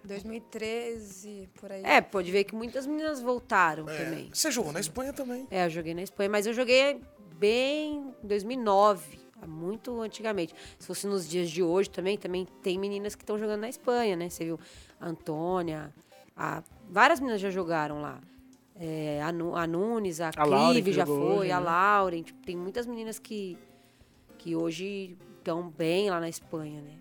2013, por aí. É, pode ver que muitas meninas voltaram É. também. Você jogou na Espanha também. É, eu joguei na Espanha, mas eu joguei bem em 2009, há muito antigamente. Se fosse nos dias de hoje também, também tem meninas que estão jogando na Espanha, né? Você viu a Antônia, a... várias meninas já jogaram lá. É, a, Nu- a Nunes, a, A Clive já foi, hoje, a né? Lauren. Tipo, tem muitas meninas que, que hoje estão bem lá na Espanha, né?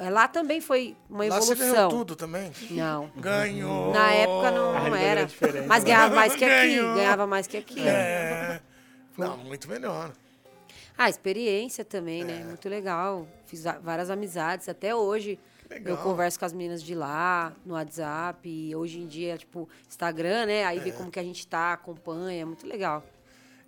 É, lá também foi uma Lá você ganhou evolução. tudo também. Não. Ganhou. Na época não, A não realidade era. era diferente, Mas né? ganhava mais que aqui. Ganhou. Ganhava mais que aqui. É. Não, muito melhor. Ah, experiência também, É. né? Muito legal. Fiz várias amizades. Até hoje Legal. eu converso com as meninas de lá, no WhatsApp. E hoje em dia, tipo, Instagram, né? Aí É. vê como que a gente tá, acompanha. Muito legal.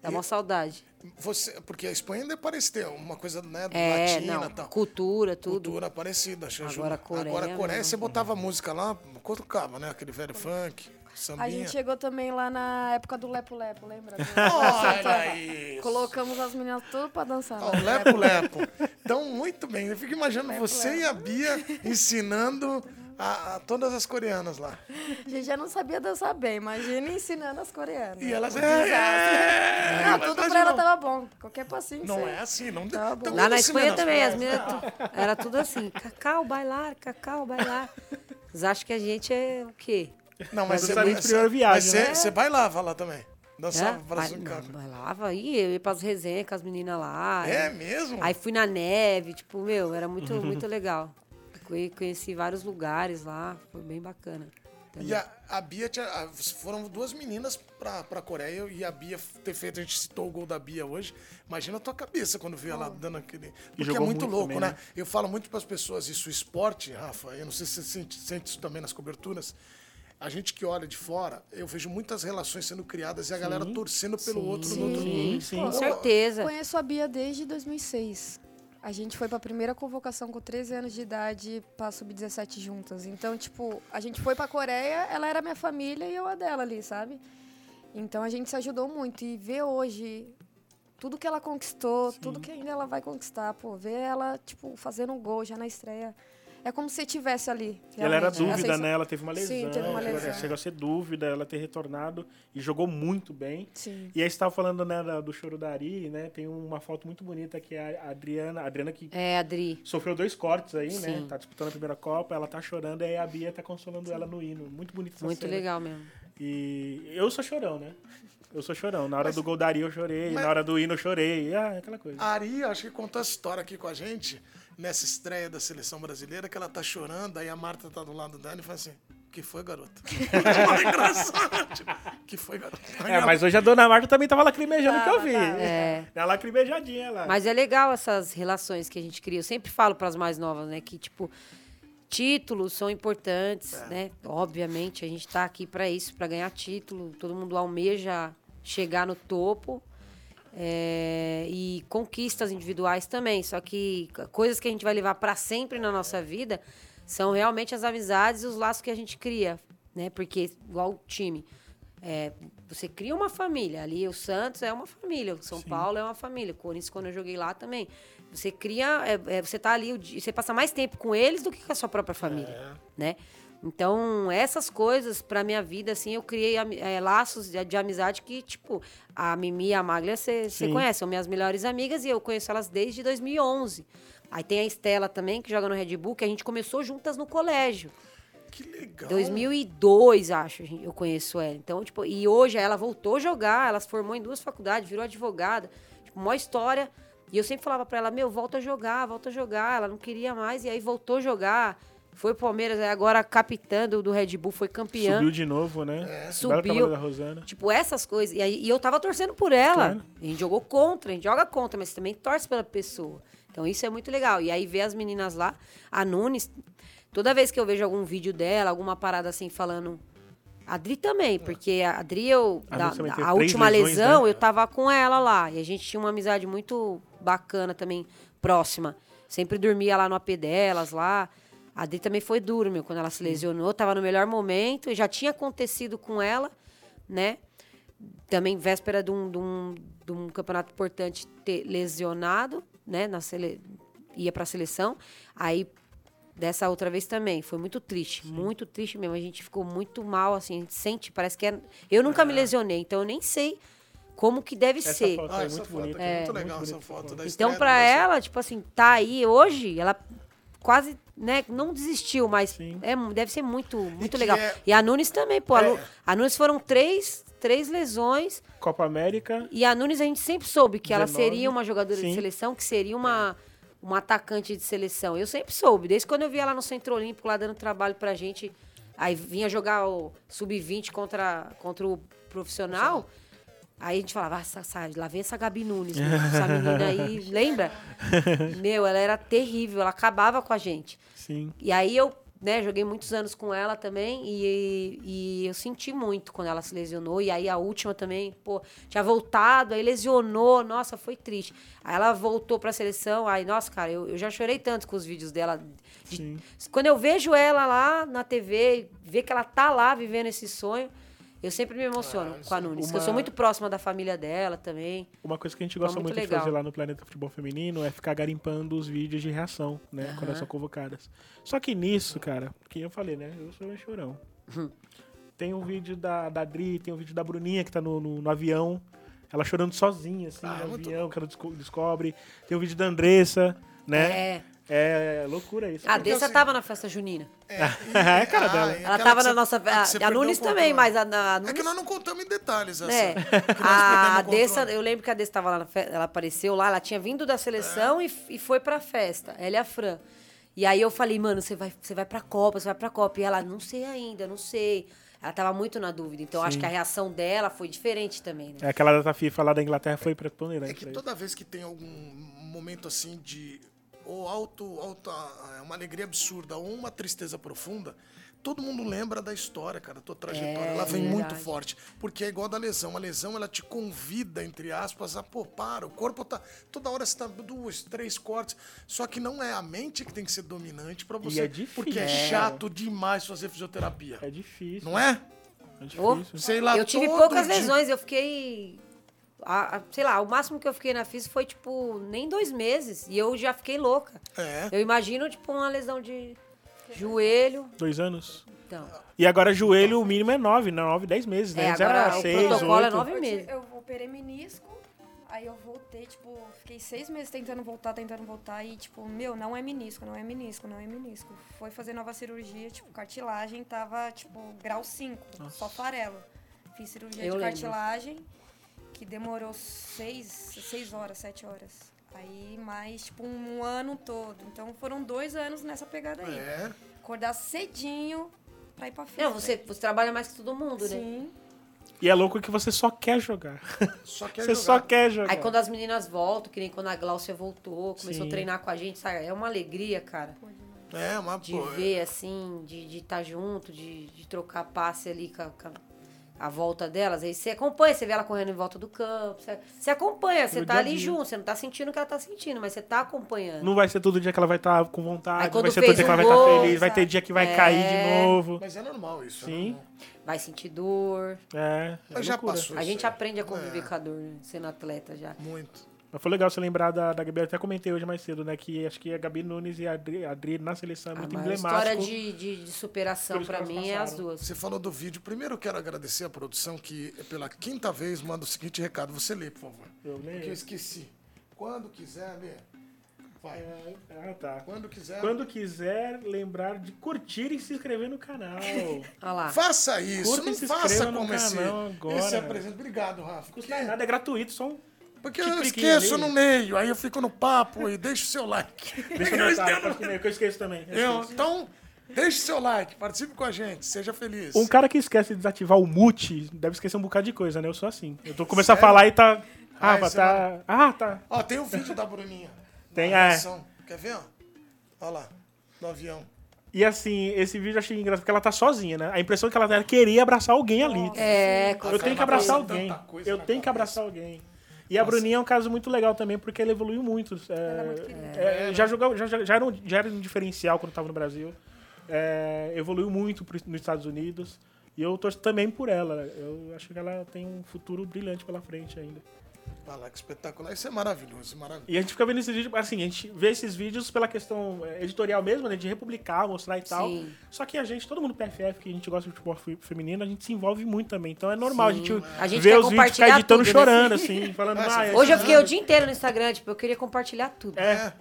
Dá uma saudade. Você, porque a Espanha ainda parece ter uma coisa né, É, latina não. e tal. Cultura, tudo. Cultura parecida. Agora a Coreia Agora a Coreia, você botava música lá, tocava, né? Aquele velho funk, sambinha. A gente chegou também lá na época do Lepo Lepo, lembra? *laughs* Olha isso. Colocamos as meninas tudo pra dançar. Ó, o Lepo Lepo. Então, muito bem. Eu fico imaginando você e a Bia ensinando a, a todas as coreanas lá. A gente já não sabia dançar bem, imagina ensinando as coreanas. E elas... É, Não, mas tudo imagina, pra ela tava bom. Qualquer passinho. Não sei. é assim, não Tá bom. Lá não na Espanha também, as meninas era tudo assim, cacau, bailar, cacau, bailar. Vocês acham que a gente é o quê? Não, Mas mas você de primeira viagem, mas você, né? bailava lá também. É? Dançava Ba- para não, bailava, ia, eu ia pras resenhas com as meninas lá. É mesmo? Aí fui na neve, tipo, meu, era muito, *laughs* muito legal. Conhe- Conheci vários lugares lá, foi bem bacana. E a, a Bia tinha, a- foram duas meninas pra, pra Coreia e a Bia ter feito, a gente citou o gol da Bia hoje. Imagina a tua cabeça quando vê ela dando aquele. Porque é muito muito louco, também, né? né? Eu falo muito pras pessoas isso, o esporte, Rafa, eu não sei se você sente, sente isso também nas coberturas. A gente que olha de fora, eu vejo muitas relações sendo criadas e a galera torcendo pelo outro no outro. Sim, sim. Com certeza. Conheço a Bia desde 2006. A gente foi pra primeira convocação com 13 anos de idade pra sub-17 juntas. Então, tipo, a gente foi pra Coreia, ela era minha família e eu a dela ali, sabe? Então a gente se ajudou muito. E ver hoje tudo que ela conquistou, tudo que ainda ela vai conquistar, pô, ver ela, tipo, fazendo um gol já na estreia. É como se você estivesse ali. Ela era. A dúvida, né? Ela teve uma lesão. Sim, teve uma chegou a- lesão. Chegou a ser dúvida, ela ter retornado e jogou muito bem. Sim. E aí você estava falando né, do choro da Ari, né? Tem uma foto muito bonita que é a Adriana, a Adriana que É, Adri. sofreu dois cortes aí, né? Sim. Tá disputando a primeira Copa, ela tá chorando, e aí a Bia tá consolando ela no hino. Muito bonito essa Muito cena. legal mesmo. E eu sou chorão, né? Eu sou chorão. Na hora do gol da Ari eu chorei, mas- na hora do hino eu chorei. Ah, aquela coisa. A Ari, acho que contou essa história aqui com a gente, nessa estreia da seleção brasileira, que ela tá chorando, aí a Marta tá do lado dela e fala assim: que foi, garota? *laughs* Foi engraçado. Tipo, que foi, garota? É, mas hoje a dona Marta também tava lacrimejando que eu vi. É. Dá uma lacrimejadinha lá. Mas é legal essas relações que a gente cria. Eu sempre falo para as mais novas, né, que tipo títulos são importantes, né? Obviamente a gente está aqui para isso, para ganhar título. Todo mundo almeja chegar no topo. É, e conquistas individuais também. Só que coisas que a gente vai levar para sempre na nossa vida são realmente as amizades e os laços que a gente cria, né? Porque igual o time, é, você cria uma família. Ali o Santos é uma família, o São Paulo é uma família, o Corinthians quando eu joguei lá também. Você cria, é, é, você tá ali, você passa mais tempo com eles do que com a sua própria família, né? Então, essas coisas, pra minha vida, assim, eu criei é, laços de, de amizade que, tipo, a Mimi e a Maglia, você conhece, são minhas melhores amigas e eu conheço elas desde 2011. Aí tem a Estela também, que joga no Red Bull, que a gente começou juntas no colégio. Que legal. 2002, acho, eu conheço ela. Então, tipo, e hoje ela voltou a jogar, ela se formou em duas faculdades, virou advogada. Tipo, uma história. E eu sempre falava pra ela, meu, volta a jogar, volta a jogar. Ela não queria mais, e aí voltou a jogar. Foi pro Palmeiras, agora capitã do, do Red Bull, foi campeã. Subiu de novo, né? É. Subiu. da Rosana. Tipo, essas coisas. E, aí, e eu tava torcendo por ela. Claro. A gente jogou contra, a gente joga contra, mas também torce pela pessoa. Então isso é muito legal. E aí ver as meninas lá, a Nunes, toda vez que eu vejo algum vídeo dela, alguma parada assim falando. A Adri também, porque a Adri, eu, A da- a última lesões, lesão, né? eu tava com ela lá. E a gente tinha uma amizade muito bacana também, próxima. Sempre dormia lá no AP delas, lá. A Adri também foi duro, meu, quando ela se lesionou. Tava no melhor momento, e já tinha acontecido com ela, né? Também véspera de um, de um, de um campeonato importante ter lesionado, né? Na sele... Ia pra seleção. Aí, dessa outra vez também. Foi muito triste. Muito triste mesmo. A gente ficou muito mal, assim. A gente sente, parece que é... Eu nunca me lesionei, então eu nem sei como que deve Essa ser. foto Ah, essa muito foto bonita. aqui, muito Muito legal bonita essa foto. da Então, Brasil. ela, tipo assim, tá aí hoje, ela quase né, não desistiu, mas Sim. é, deve ser muito, muito que legal. é- E a Nunes também, pô. A, É. A Nunes foram três, três lesões. Copa América. E a Nunes a gente sempre soube que ela 19, seria uma jogadora sim. de seleção, que seria uma, uma atacante de seleção. Eu sempre soube, desde quando eu vi ela no Centro Olímpico lá dando trabalho pra gente. Aí vinha jogar o sub-20 contra, contra o profissional. Aí a gente falava, ah, essa- lá vem essa Gabi Nunes, *laughs* né? essa menina aí, lembra? *laughs* Meu, ela era terrível, ela acabava com a gente. Sim. E aí eu, né, joguei muitos anos com ela também e, e eu senti muito quando ela se lesionou. E aí a última também, pô, tinha voltado, aí lesionou, nossa, foi triste. Aí ela voltou pra seleção, aí, nossa, cara, eu, eu já chorei tanto com os vídeos dela. de- quando eu vejo ela lá na TV, ver que ela tá lá vivendo esse sonho, eu sempre me emociono com a Nunes. que Eu sou uma- muito próxima da família dela também. Uma coisa que a gente gosta muito muito, de fazer lá no Planeta Futebol Feminino é ficar garimpando os vídeos de reação, né? Quando elas são convocadas. Só que nisso, cara, que eu falei, né? Eu sou meio chorão. Hum. Tem um vídeo da, da Dri, tem um vídeo da Bruninha que tá no, no, no avião. Ela chorando sozinha, assim, Ah, no muito avião, que ela desco- descobre. Tem o vídeo da Andressa, né? É. É, loucura isso. A. Dessa assim- tava na festa junina. É, *laughs* cara dela. Ela tava na nossa. é A, a Nunes também, mas a, a É Nunes que nós não contamos em detalhes essa. É. *laughs* A Dessa, eu lembro que a Dessa tava lá na festa, ela apareceu lá, ela tinha vindo da seleção e, e foi pra festa, ela e a Fran. E aí eu falei, mano, você vai, você vai pra Copa, você vai pra Copa. E ela, não sei ainda, não sei. Ela tava muito na dúvida, então acho Sim. que a reação dela foi diferente também, né? É, aquela data FIFA lá da Inglaterra foi preponderante. É que toda vez que tem algum momento assim de ou alto, alta, é, uma alegria absurda ou uma tristeza profunda, todo mundo lembra da história, cara, da tua trajetória. É, ela vem muito verdade. forte, porque é igual a da lesão. A lesão ela te convida, entre aspas, a pô, para. O corpo tá toda hora você tá duas, três cortes. Só que não é a mente que tem que ser dominante pra você, é difícil. porque é É. chato demais fazer fisioterapia. É difícil. Não é? É difícil. Sei lá, eu tive poucas dia- lesões, eu fiquei. A- a- sei lá, o máximo que eu fiquei na FIS foi, tipo, nem dois meses. E eu já fiquei louca. É. Eu imagino, tipo, uma lesão de joelho. Dois anos. Então. E agora joelho, o mínimo é nove, não, nove, dez meses, né? É, era agora o seis, protocolo é oito. nove Eu, meses. eu operei menisco, aí eu voltei, tipo, fiquei seis meses tentando voltar, tentando voltar, e tipo, meu, não é menisco, não é menisco, não é menisco. Foi fazer nova cirurgia, tipo, cartilagem tava, tipo, grau 5, só farelo. Fiz cirurgia Eu de lembro. cartilagem, que demorou seis, seis horas, sete horas. Aí mais, tipo, um ano todo. Então foram dois anos nessa pegada aí. É. Acordar cedinho pra ir pra festa. Não, você, você trabalha mais que todo mundo, né? Sim. E é louco que você só quer jogar. Só *laughs* quer você jogar. só quer jogar. Aí quando as meninas voltam, que nem quando a Glaucia voltou, começou Sim. a treinar com a gente, sabe? É uma alegria, cara. É, uma De pô, ver, assim, de estar junto, de, de trocar passe ali com a, com a- a volta delas. Aí você acompanha, você vê ela correndo em volta do campo. Você, você acompanha, você No tá ali dia. junto, você não tá sentindo o que ela tá sentindo, mas você tá acompanhando. Não vai ser todo dia que ela vai estar com Aí vontade, vai ser todo dia que ela vai estar gol, feliz, vai ter dia que vai É. cair de novo. Mas é normal isso. Sim. É normal. Vai sentir dor. É, é Mas já passou. A isso gente aí. aprende a conviver É. com a dor, né? sendo atleta já. Muito. Mas foi legal você lembrar da, da Gabi, eu até comentei hoje mais cedo, né? Que acho que a Gabi Nunes e a Adri, a Adri na seleção é A muito maior emblemático. história de, de, de superação que elas mim é as passaram. duas. Você falou do vídeo. Primeiro eu quero agradecer a produção que, pela quinta vez, manda o seguinte recado. Você lê, por favor. Eu leio. Porque eu esqueci. Quando quiser, lê. Vai. Ah, tá. Quando quiser. Quando quiser lembrar de curtir e se inscrever no canal. *laughs* Olha lá. Faça isso. Curta e não se faça inscreva no como esse, canal agora. esse apresento. Obrigado, Rafa. Custa Porque, nada, é gratuito, só um. Porque eu esqueço ali. no meio. Aí eu fico no papo e deixo o seu like. *laughs* Deixa eu anotar, pode que eu esqueço também. eu Eu- esqueço. então, deixe seu like. Participe com a gente. Seja feliz. Um cara que esquece de desativar o mute deve esquecer um bocado de coisa, né? Eu sou assim. Eu tô começando a falar e tá. Ah, Rafa, esse tá. Ah, tá. Ó, tem o vídeo da Bruninha. *laughs* Tem, é. Quer ver, ó? Olha lá. Do avião. E assim, esse vídeo eu achei engraçado porque ela tá sozinha, né? A impressão que ela é querer abraçar alguém ali. É, Eu tenho que abraçar alguém. Eu tenho que abraçar alguém. E a Bruninha é um caso muito legal também, porque ela evoluiu muito. É, muito querida. é, já, jogou, já, já, já era um, já era um diferencial quando estava no Brasil. É, evoluiu muito pro- nos Estados Unidos. E eu torço também por ela. Eu acho que ela tem um futuro brilhante pela frente ainda. Olha lá, que espetacular. Isso é maravilhoso, maravilhoso. E a gente fica vendo esses vídeos, assim, a gente vê esses vídeos pela questão é, editorial mesmo, né? De republicar, mostrar e tal. Sim. Só que a gente, todo mundo PFF, que a gente gosta de futebol fe- feminino, a gente se envolve muito também. Então é normal a Sim. gente, A gente ver quer os vídeos e ficar editando tudo, né? chorando, assim, *laughs* falando, Ah, ah, é Hoje eu fiquei o mesmo." dia inteiro no Instagram, tipo, eu queria compartilhar tudo. É.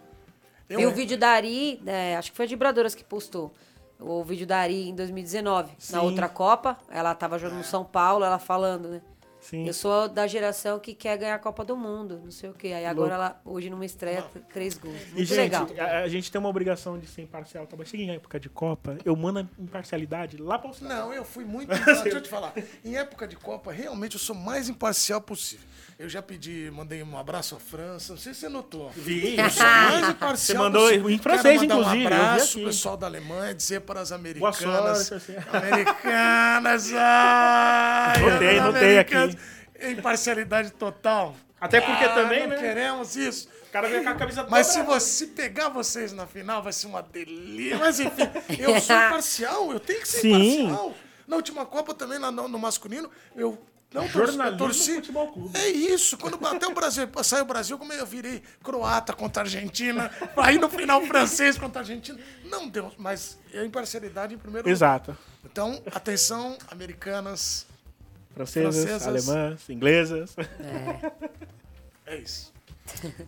É. Vi o vídeo da Ari, é, acho que foi a Vibradoras que postou. O vídeo da Ari em 2019, na Sim. outra Copa. Ela tava jogando no São Paulo, ela falando, né? Sim. Eu sou da geração que quer ganhar a Copa do Mundo, não sei o quê. Aí agora ela, hoje numa estreia, três gols. Muito E, gente, legal. A, a gente tem uma obrigação de ser imparcial. Tá? Mas chega em época de Copa, eu mando a imparcialidade lá pra você. Não, eu fui muito. *laughs* Deixa eu te falar. Em época de Copa, realmente eu sou mais imparcial possível. Eu já pedi, mandei um abraço à França. Não sei se você notou. Vi. Eu sou mais *laughs* imparcial. Você mandou possível. em francês, inclusive, Um abraço pessoal da Alemanha, dizer para as Boa americanas. sorte, assim. Americanas, ai! Notei, notei aqui. Imparcialidade total. Até porque Ah, também, não né? queremos isso. O cara vem com a camisa Mas se você pegar vocês na final, vai ser uma delícia. Mas enfim, eu sou *laughs* imparcial, eu tenho que ser Sim. imparcial. Na última Copa também, lá no, no masculino, eu não torci- Jornalismo torci. futebol clube. É isso. Quando bateu o Brasil, saiu o Brasil, como eu virei croata contra a Argentina, aí no final francês contra a Argentina. Não deu, mas é imparcialidade em primeiro lugar. Exato. Então, atenção, americanas, Francesas, Francesas. alemãs, inglesas. É isso.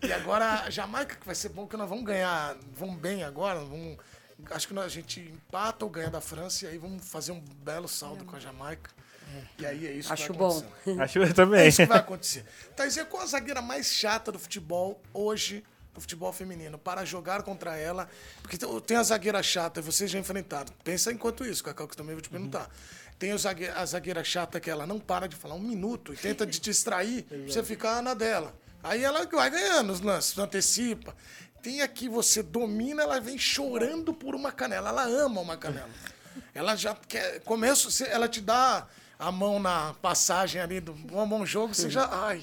E agora a Jamaica, que vai ser bom, que nós vamos ganhar, vamos bem agora, vamos, acho que nós- a gente empata ou ganha da França e aí vamos fazer um belo saldo com a Jamaica. E aí é isso que Acho vai bom. Acho que eu É também. isso que vai acontecer. Thaís, qual a zagueira mais chata do futebol hoje, do futebol feminino, para jogar contra ela? Porque tem- a zagueira chata, vocês já enfrentaram. Pensa enquanto isso, Cacau, que também vou te perguntar. Tem a zagueira chata que ela não para de falar um minuto e tenta te distrair *laughs* pra você ficar na dela. Aí ela vai ganhando os lances, antecipa. Tem aqui, você domina, ela vem chorando por uma canela. Ela ama uma canela. Ela já quer. Começo, ela te dá a mão na passagem ali do bom, bom jogo, você já. Ai.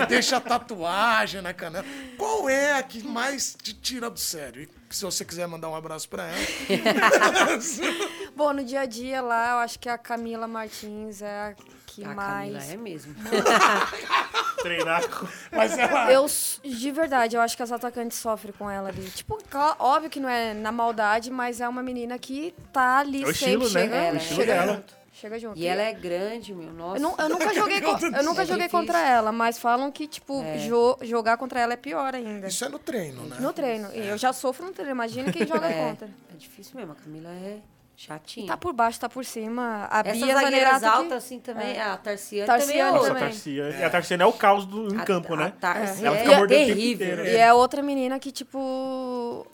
É, deixa a tatuagem na canela. Qual é a que mais te tira do sério? E se você quiser mandar um abraço pra ela. *laughs* Bom, no dia a dia lá, eu acho que a Camila Martins é a que A mais. Camila é mesmo. *laughs* Treinar com... Mas ela. Eu, de verdade, eu acho que as atacantes sofrem com ela ali. Tipo, óbvio que não é na maldade, mas é uma menina que tá ali É o sempre. estilo, né? chega, É o estilo chega dela. junto. Chega junto. E ela é grande, meu. Nossa. Eu, nu- eu nunca *laughs* joguei, co- eu nunca É joguei difícil. contra ela, mas falam que, tipo, jo- jogar contra ela é pior ainda. Isso é no treino, né? No treino. E eu já sofro no treino, imagina quem joga *laughs* é, contra. é difícil mesmo. A Camila é chatinha. Tá por baixo, tá por cima. A Essas Bia zagueiras que- altas, assim, também. É. A Tarciane, Tarciane também é Nossa, a. Tarcia. E a Tarciane é o caos do, em A- campo, a né? Tarciane Ela é, fica tempo terrível. inteiro. E é outra menina que, tipo.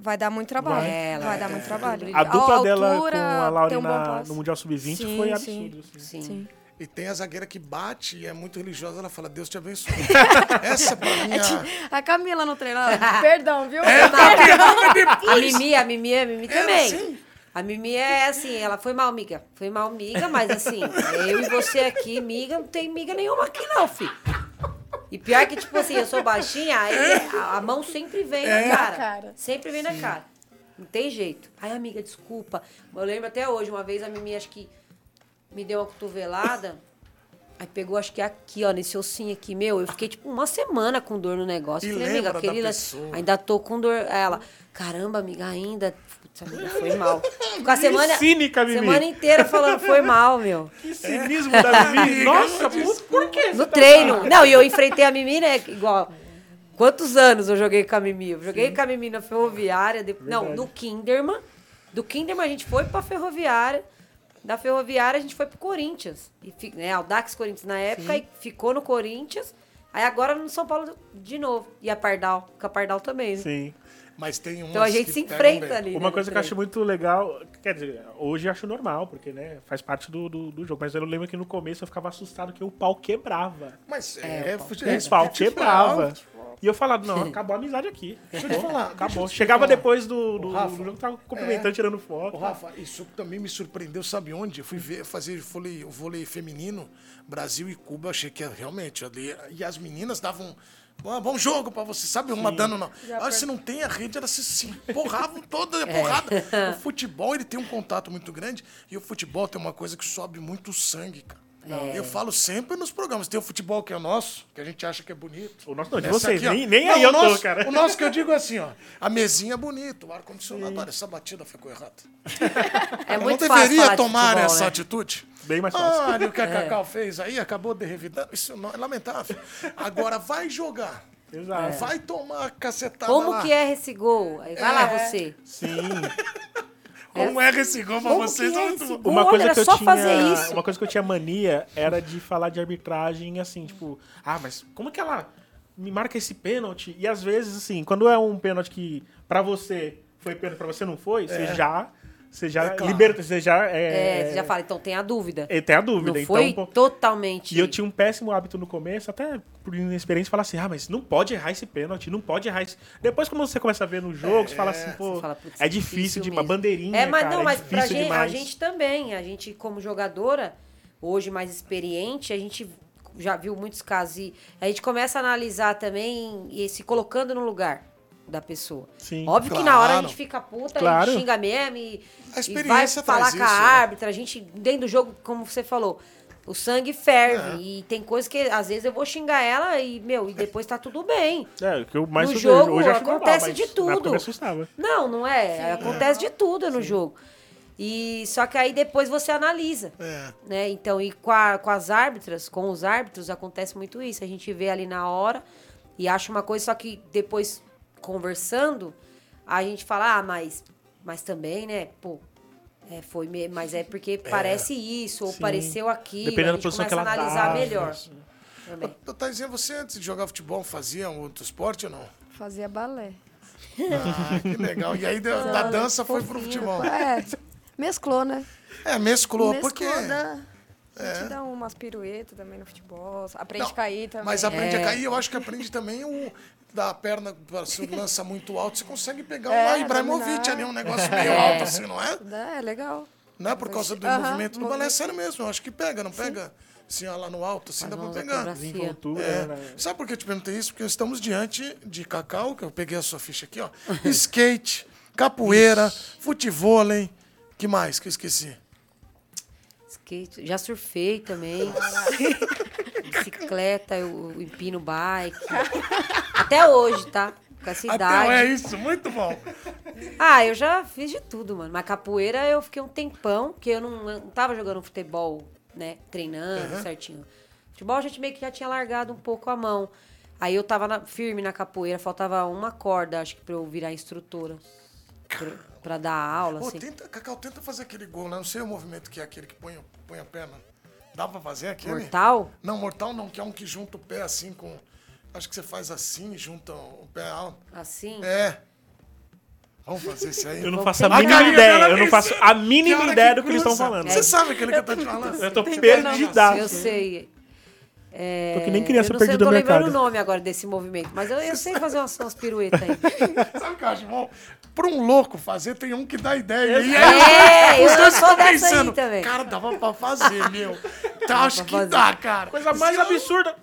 Vai dar muito trabalho. Vai. Vai, Ela dar é- muito trabalho. A dupla A dela altura, com a Laura um no Mundial Sub-20 Sim, foi sim. absurdo. assim. Sim. Sim. E tem a zagueira que bate e é muito religiosa, ela fala, Deus te abençoe. *laughs* Essa pra mim é a... A Camila no treino. ela- *laughs* Perdão, viu? A Mimi, a Mimi, a Mimi também. assim? A Mimi é assim, ela foi mal miga. Foi mal miga, mas assim, eu e você aqui, miga, não tem miga nenhuma aqui não, filho. E pior que, tipo assim, eu sou baixinha, aí a, mão sempre vem na cara. cara. Sempre vem na cara. Não tem jeito. Ai, amiga, desculpa. Eu lembro até hoje, uma vez a Mimi, acho que me deu uma cotovelada. Aí pegou, acho que aqui, ó, nesse ossinho aqui, meu. Eu fiquei, tipo, uma semana com dor no negócio. E Falei, lembra amiga, da aquele pessoa. ainda tô com dor. Ela, caramba, amiga, ainda. Putz, amiga, foi mal. Ficou a semana, cínica, Mimi. semana inteira falando, foi mal, meu. Que cinismo da Mimi. Nossa, puta, por quê? No treino. Não, e eu enfrentei a Mimi, né? Igual. Quantos anos eu joguei com a Mimi? Eu joguei com a Mimi na ferroviária. de- Não, no Kinderman. Do Kinderman a gente foi pra ferroviária. Da ferroviária a gente foi pro Corinthians. E, fi- né, Aldax Corinthians na época. E ficou no Corinthians. Aí agora no São Paulo de novo. E a Pardal. Com a Pardal também, né? Sim. Mas tem umas Então a gente se enfrenta bem. ali. né, Uma no coisa que eu acho muito legal, quer dizer, hoje eu acho normal, porque né, faz parte do, do, do jogo, mas eu lembro que no começo eu ficava assustado que o pau quebrava. Mas É, é, o pau fute- O é pau quebrava. E eu falava, não, *laughs* acabou a amizade aqui. Deixa eu te falar. Acabou. te Chegava falar. depois do, do, Rafa, do jogo, tava cumprimentando, é. tirando foto. Ô, Rafa, isso também me surpreendeu, sabe onde? Eu fui ver, fazer vôlei, o vôlei feminino, Brasil e Cuba, eu achei que realmente ali. E as meninas davam. "Bom, bom jogo pra você, sabe? Uma dando não. Ah, se não tem a rede, elas se, se empurravam toda, *laughs* é porrada. O *laughs* futebol, ele tem um contato muito grande e o futebol tem uma coisa que sobe muito o sangue, cara. Eu falo sempre nos programas. Tem o futebol que é o nosso, que a gente acha que é bonito. O nosso não, de Essa vocês. aqui, nem nem Não, aí o eu tô, nosso- cara. O nosso que eu digo é assim, ó. A mesinha é bonita, o ar-condicionado. Olha, essa batida ficou errada. É Eu muito não deveria de tomar futebol, essa né? atitude. Bem mais fácil. Olha o que a Cacau fez aí, acabou de revidar. Isso não é lamentável. Agora vai jogar. Exato. Vai tomar cacetada Como lá. que é esse gol? Vai lá você. Sim. *laughs* Como é esse gol pra Como vocês? que é É esse gol? Uma Olha, coisa era que eu só tinha, fazer isso. uma coisa que eu tinha mania era de falar de arbitragem assim, tipo, ah, mas como que ela me marca esse pênalti? E às vezes assim, quando é um pênalti que pra você foi pênalti, pra você não foi, você já você já É claro. liberta, você já É, é, você já fala, então tem a dúvida. é, tem a dúvida, Não foi então pô, totalmente. E eu tinha um péssimo hábito no começo, até por inexperiência, falar assim: ah, mas não pode errar esse pênalti, não pode errar esse. Depois, quando você começa a ver no jogo, você fala assim, pô, fala, é difícil de uma bandeirinha. É, mas cara, não, é mas pra gente, a gente também, a gente como jogadora, hoje mais experiente, a gente já viu muitos casos e a gente começa a analisar também e se colocando no lugar da pessoa. Sim. Óbvio que na hora a Claro. gente fica puta Claro. xinga mesmo e, A e vai experiência falar traz com a isso, né? árbitra, a gente dentro do jogo, como você falou, o sangue ferve É. e tem coisas que às vezes eu vou xingar ela e meu, e depois tá tudo bem. É, o que eu mais No jogo hoje normal, acontece mas de tudo. Não, não é. Acontece de tudo no jogo. E só que aí depois você analisa. É. Né? Então, e com, a- com as árbitras, com os árbitros, acontece muito isso. A gente vê ali na hora e acha uma coisa, só que depois, conversando, a gente fala, ah, mas, mas também, né, pô, é, foi me- mas é porque parece isso, ou Sim. pareceu aquilo. Dependendo da posição que ela a analisar dá, melhor. isso. Também. Ô, Taizinha, você antes de jogar futebol fazia um outro esporte ou não? Fazia balé. Ah, que legal. E aí da, da dança foi pro futebol. É, mesclou, né? É, mesclou, mesclou, porque... dá. A gente dá umas piruetas também no futebol. Aprende Não, a cair também. Mas aprende É. a cair, eu acho que aprende também o da perna, se lança muito alto, você consegue pegar É, um Ibrahimovic ali, um negócio meio alto assim, não é? Dá, é legal. Não é por causa do movimento do balé, é movimento. sério mesmo, eu acho que pega, não pega? Assim, ó, lá no alto, assim, dá pra pegar. Desenvoltura, É. né? Sabe por que eu te perguntei isso? Porque estamos diante de Cacau, que eu peguei a sua ficha aqui, ó. *laughs* Skate, capoeira, futevôlei. que mais que eu esqueci? Skate, já surfei também. *laughs* Bicicleta, eu, empino bike. Até hoje, tá? Com essa Até idade. é isso, muito bom. Ah, eu já fiz de tudo, mano. Mas capoeira eu fiquei um tempão, que eu não, eu não tava jogando futebol, né? Treinando certinho. Futebol a gente meio que já tinha largado um pouco a mão. Aí eu tava na- firme na capoeira, faltava uma corda, acho que pra eu virar instrutora. Pra, pra dar aula, Pô, assim. tenta, Cacau, tenta fazer aquele gol, né? Não sei o movimento que é aquele que põe, põe a perna. Dá pra fazer aquele? Mortal? Não, mortal não, que é um que junta o pé assim com. Acho que você faz assim, junta o pé alto. Assim? É. Vamos fazer isso aí. Eu não faço a mínima ideia. Eu não faço a Que mínima ideia que do que eles estão falando. Você sabe aquele que eu tô te falando? Eu tô Eu perdidaço. sei. É, Tô que nem criança eu não sei, perdida eu tô no lembrando mercado. o nome agora desse movimento, mas eu, eu sei fazer umas, umas piruetas aí. *laughs* Sabe o que eu acho bom? Pra um louco fazer, tem um que dá ideia. E É, os dois aí pensando, também. Cara, dava pra fazer, meu. *laughs* Então, acho que fazer. dá, cara. Coisa mais absurda.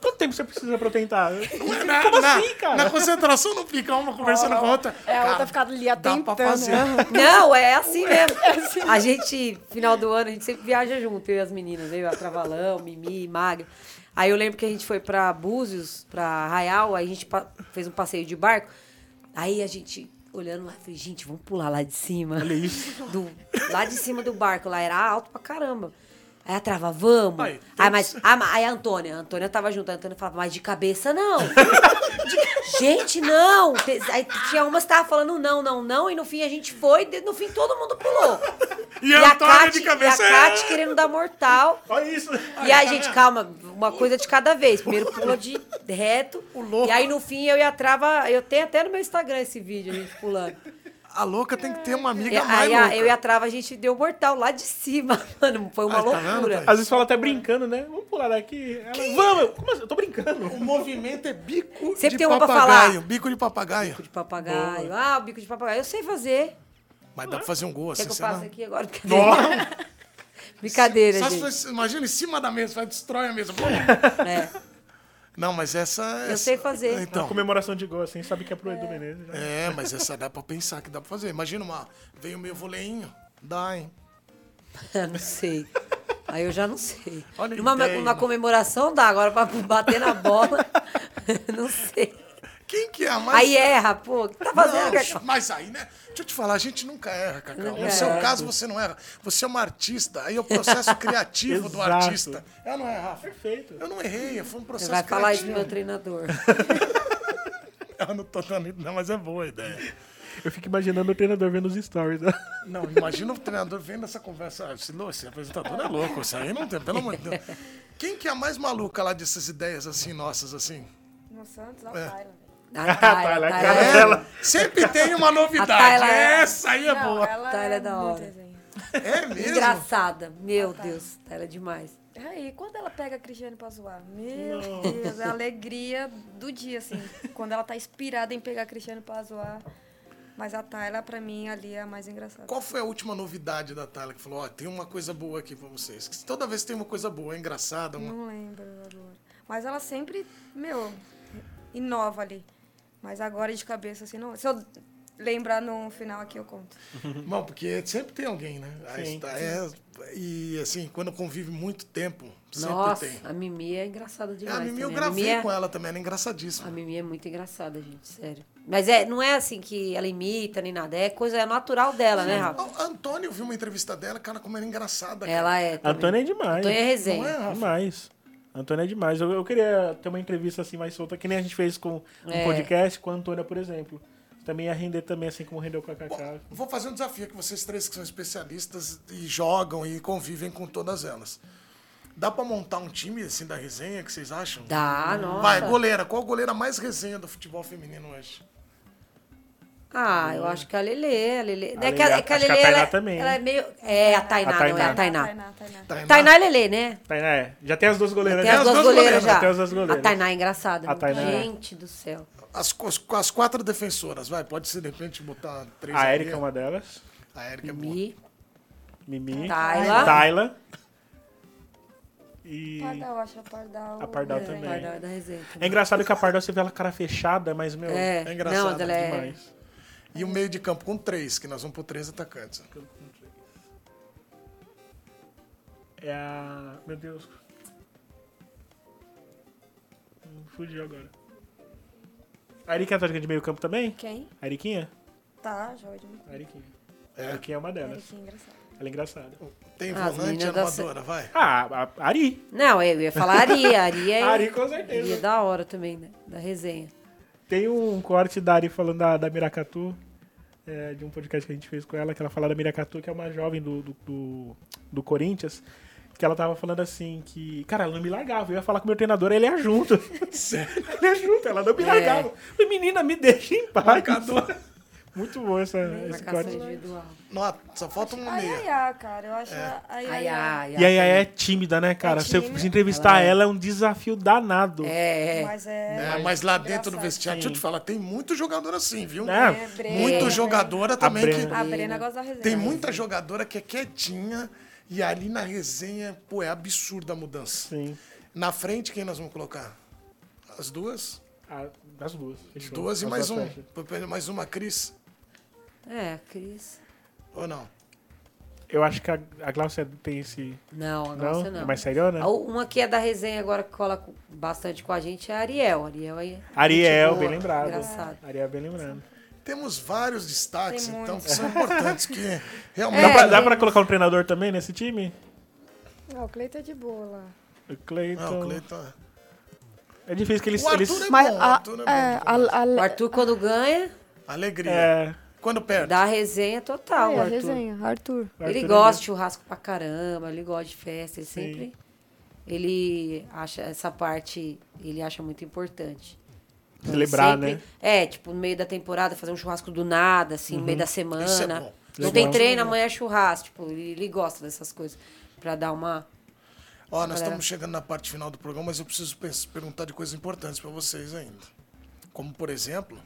Quanto tempo você precisa pra eu tentar? Na, Como na- assim, cara? Na concentração não fica uma conversando com a outra. É, a Cara, outra fica ali atentando. *laughs* Não, *laughs* é assim mesmo. A gente, final do ano, a gente sempre viaja junto, eu e as meninas, eu, a Travalão, Mimi, Magra. Aí eu lembro que a gente foi pra Búzios, pra Arraial, aí a gente fez um passeio de barco. Aí a gente, olhando lá, falei, gente, vamos pular lá de cima. Olha isso. Do, lá de cima do barco, lá era alto pra caramba. Aí a Trava, vamos. Aí, Aí, mas, ah, mas- aí a Antônia, a Antônia tava junto, a Antônia falava, mas de cabeça não. *laughs* gente, não. Aí tinha umas que tava falando não, não, não, e no fim a gente foi, e no fim todo mundo pulou. E a Antônia de e a cabeça. Kate querendo dar mortal. Olha isso. E aí, gente, calma, uma coisa de cada vez. Primeiro pula de reto. E aí, no fim, eu e a Trava. Eu tenho até no meu Instagram esse vídeo, a gente pulando. A louca tem que ter uma amiga mais aí, a- louca. eu e a Trava, a gente deu mortal lá de cima, *laughs* mano. Foi uma Ai, tá vendo, loucura. Thaís? Às vezes fala até brincando, né? Vamos pular daqui. Ela, Vamos! Como assim? Eu tô brincando. O movimento é bico Sempre de tem uma pra papagaio. falar. Bico de papagaio. Bico de papagaio. Ah, o bico de papagaio. Eu sei fazer. Mas dá pra fazer um gol assim, Quer que eu não? aqui agora? *laughs* Brincadeira. Só se gente. imagina em cima da mesa, vai destrói a mesa. É, Não, mas essa... eu essa- sei fazer. Então, Comemoração de gol, assim, sabe que é pro Edu Menezes. já. é, mas essa dá pra pensar que dá pra fazer. Imagina uma... Veio meio voleinho. Dá, hein? *laughs* não sei. Aí eu já não sei. Olha a Numa ideia, uma né? comemoração dá, agora pra bater na bola, *laughs* não sei. Quem que é a mais... Aí erra, pô. O que tá fazendo, Não, mas aí, né? Deixa eu te falar, a gente nunca erra, Cacau. No seu caso, você não erra. Você é uma artista. Aí é o processo *laughs* criativo do artista. Eu não erro, Rafa. Perfeito. Eu não errei, foi um Você processo vai falar isso criativo. pro meu treinador. *laughs* Eu não tô dando não, mas é boa a ideia. Eu fico imaginando o treinador vendo os stories. né? *laughs* Não, imagina o treinador vendo essa conversa. Ah, Esse, esse apresentador é louco, isso aí não tem, pelo amor de Deus. Quem que é a mais maluca lá dessas ideias assim, nossas, assim? No Santos, a É. Tyler. A *laughs* Tyler, Tyler, cara Tyler. dela. Sempre tem uma novidade. A Tayla- Essa aí é Não, boa. ela Tyler é é da hora. É mesmo? Engraçada. Meu Deus, ela é demais. Aí, quando ela pega a Cristiane pra zoar? Meu Deus, é a alegria do dia, assim. Quando ela tá inspirada em pegar a Cristiane pra zoar. Mas a Tayla, pra mim, ali é a mais engraçada. Qual foi a última novidade da Tayla que falou, ó, tem uma coisa boa aqui pra vocês? Que Toda vez tem uma coisa boa, é engraçada. Uma... Não lembro agora. Mas ela sempre, meu, inova ali. Mas agora de cabeça, assim, não. Se eu lembrar no final aqui, eu conto. *laughs* Bom, porque sempre tem alguém, né? Sim. está- é, e assim, quando convive muito tempo, sempre Nossa, tem. a Mimi é engraçada É, demais. a Mimi eu também. gravei Mimi é- com ela também, ela é engraçadíssima. A Mimi é muito engraçada, gente, sério. Mas é, não é assim que ela imita nem nada, é coisa é natural dela, né, Rafa? A Antônia, eu vi uma entrevista dela, cara, como era engraçada. cara. Ela é. também. Antônia é demais. Antônia é Não resenha. é, Rafa? Demais. Antônia é demais. Eu, eu queria ter uma entrevista assim mais solta, que nem a gente fez com um É. podcast com a Antônia, por exemplo. Também ia render também, assim como rendeu com a Cacá. Vou fazer um desafio aqui, vocês três que são especialistas e jogam e convivem com todas elas. Dá pra montar um time assim da resenha, que vocês acham? Dá, nossa. Vai, goleira. Qual goleira mais resenha do futebol feminino hoje? Ah, eu acho que a Lelê, a Lelê. A É que a, Lelê, é que a que a Lelê, Tainá ela, também. ela é meio... É, a Tainá, A não é a Tainá. Tainá. Tainá, Tainá. Tainá? Tainá é Lelê, né? Tainá, é. Já tem as duas goleiras. Tem já. as as duas duas goleiras goleiras, já. tem as duas goleiras. A Tainá é engraçada. A Tainá é. Gente do céu. As, as, as quatro defensoras, vai. Pode ser, de repente, botar três A ali. Erika é uma delas. A Erika é boa. Mi, Mimi. Tayla. Tayla. E. Pardal, acho a Pardal. A Pardal também. Pardal é da resenha. É também. engraçado que a Pardal você vê ela cara fechada, mas, meu, É, é engraçado não, é... demais. E o meio de campo com três, que nós vamos por três atacantes. É a. Meu Deus. Fugiu agora. A Erika é de meio campo também? Quem? A Eriquinha? Tá, joga de A Eriquinha. É. A Eriquinha é uma delas. Que engraçado. Ela é engraçada. Tem As volante meninas da armadora, vai. Ah, a Ari. Não, eu ia falar Ari. A Ari é... *laughs* A Ari, com Ari certeza. é da hora também, né? Da resenha. Tem um corte da Ari falando da, da Miracatu, é, de um podcast que a gente fez com ela, que ela fala da Miracatu, que é uma jovem do, do, do, do Corinthians, que ela tava falando assim, que, cara, ela não me largava. Eu ia falar com o meu treinador, ele ia junto. *laughs* ele ia junto, ela não me É. largava. Falei, menina, me deixa em paz. Marcador. Muito bom essa, esse Marcação corte. Não, só falta um A meia. Yaya, cara, eu acho É. a Ai, Yaya. ai, E aí é tímida, né, cara? É Você tímida. se entrevistar Ela é. ela é um desafio danado. É, é. Mas é. É, mas lá dentro do vestiário, deixa eu te falar, tem muito jogador assim, viu? É, É, Brena, Muito né? jogadora também Brena. que. A Brena gosta da resenha. Tem muita jogadora que é quietinha e ali na resenha, pô, é absurda a mudança. Sim. Na frente, quem nós vamos colocar? As duas? A- as duas. As fechou. duas e mais um. Mais uma Cris? É, Cris. Ou não? Eu acho que a, a Glaucia tem esse. Não, a Não? nossa não. É mais seriona? A- Uma que é da resenha agora que cola com- bastante com a gente é a Ariel. Ariel aí. Ariel, bem lembrado. Engraçado. Ariel, bem lembrado. Temos vários destaques, Tem então, que são importantes, que É, *laughs* realmente... Dá, pra, dá pra colocar um treinador também nesse time? Ah, o Cleiton é de boa lá. O Cleiton. Não, o Cleiton... É difícil que eles. O Arthur eles... é Mas bom, o a, Arthur é bom. é, a, a, O Arthur, quando ganha, Alegria. É, Quando perde. dá resenha total. é, Arthur. resenha, Arthur. Ele Arthur gosta é de churrasco pra caramba, ele gosta de festa, ele Sim. sempre. Ele acha essa parte, ele acha muito importante. Então, ele Celebrar, sempre- né? É, tipo, no meio da temporada, fazer um churrasco do nada, assim, no meio da semana. Isso é bom. Não Legal. tem treino, amanhã é churrasco. Tipo, ele, ele gosta dessas coisas. Pra dar uma. Ó, nós Galera. estamos chegando na parte final do programa, mas eu preciso perguntar de coisas importantes para vocês ainda. Como, por exemplo,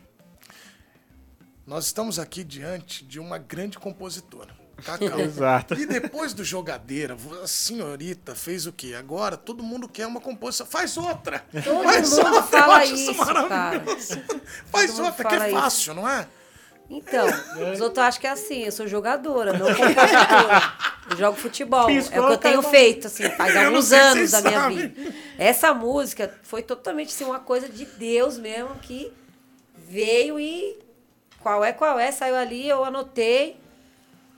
nós estamos aqui diante de uma grande compositora, Cacau. *laughs* Exato. E depois do Jogadeira, a senhorita fez o quê? Agora todo mundo quer uma composição. Faz outra! Todo Faz mundo outra! fala eu acho isso, maravilhoso. Faz Todo outra, que é isso. fácil, não é? Então, os outros acham que é assim, eu sou jogadora, não compositora. Eu jogo futebol. Piscou, é o que eu tenho feito, assim, faz alguns anos da minha sabem. vida. Essa música foi totalmente assim, uma coisa de Deus mesmo, que veio e qual é, qual é, saiu ali, eu anotei.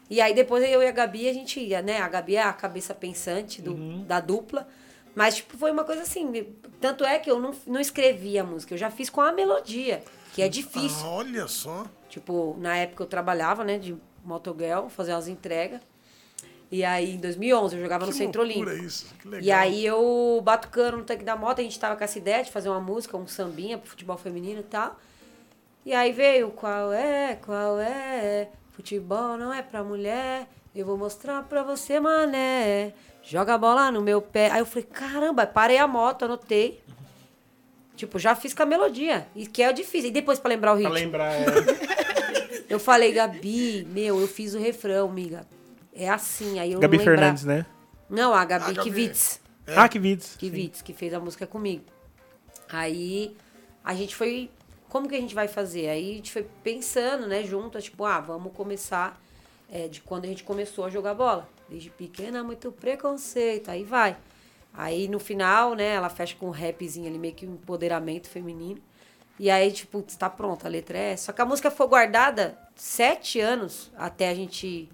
E aí depois eu e a Gabi, a gente ia, né? A Gabi é a cabeça pensante do, Uhum. da dupla. Mas, tipo, foi uma coisa assim. Tanto é que eu não, não escrevi a música, eu já fiz com a melodia. que é difícil. Ah, olha só. Tipo, na época eu trabalhava, né, de motoguel, fazia umas entregas. E aí, em 2011, eu jogava Que no Centro Olímpico. isso. Que legal. E aí eu batucando no tanque da moto, a gente tava com essa ideia de fazer uma música, um sambinha pro futebol feminino e tal. E aí veio, qual é, qual é, futebol não é pra mulher, eu vou mostrar pra você, mané, joga a bola no meu pé. Aí eu falei, caramba, parei a moto, anotei. Tipo, já fiz com a melodia, e que é difícil. E depois pra lembrar o Pra ritmo. lembrar, é, *laughs* Eu falei, Gabi, meu, eu fiz o refrão, amiga. É assim, aí eu Gabi não. Fernandes, né? Não, a Gabi A Gabi. Kivitz. É. Ah. Kivitz, que fez a música comigo. Aí a gente foi. Como que a gente vai fazer? Aí a gente foi pensando, né, junto, tipo, ah, vamos começar é, de quando a gente começou a jogar bola. Desde pequena, muito preconceito, aí vai. Aí no final, né, ela fecha com um rapzinho ali, meio que um empoderamento feminino. E aí, tipo, tá pronta, a letra é. Só que a música foi guardada sete anos até a gente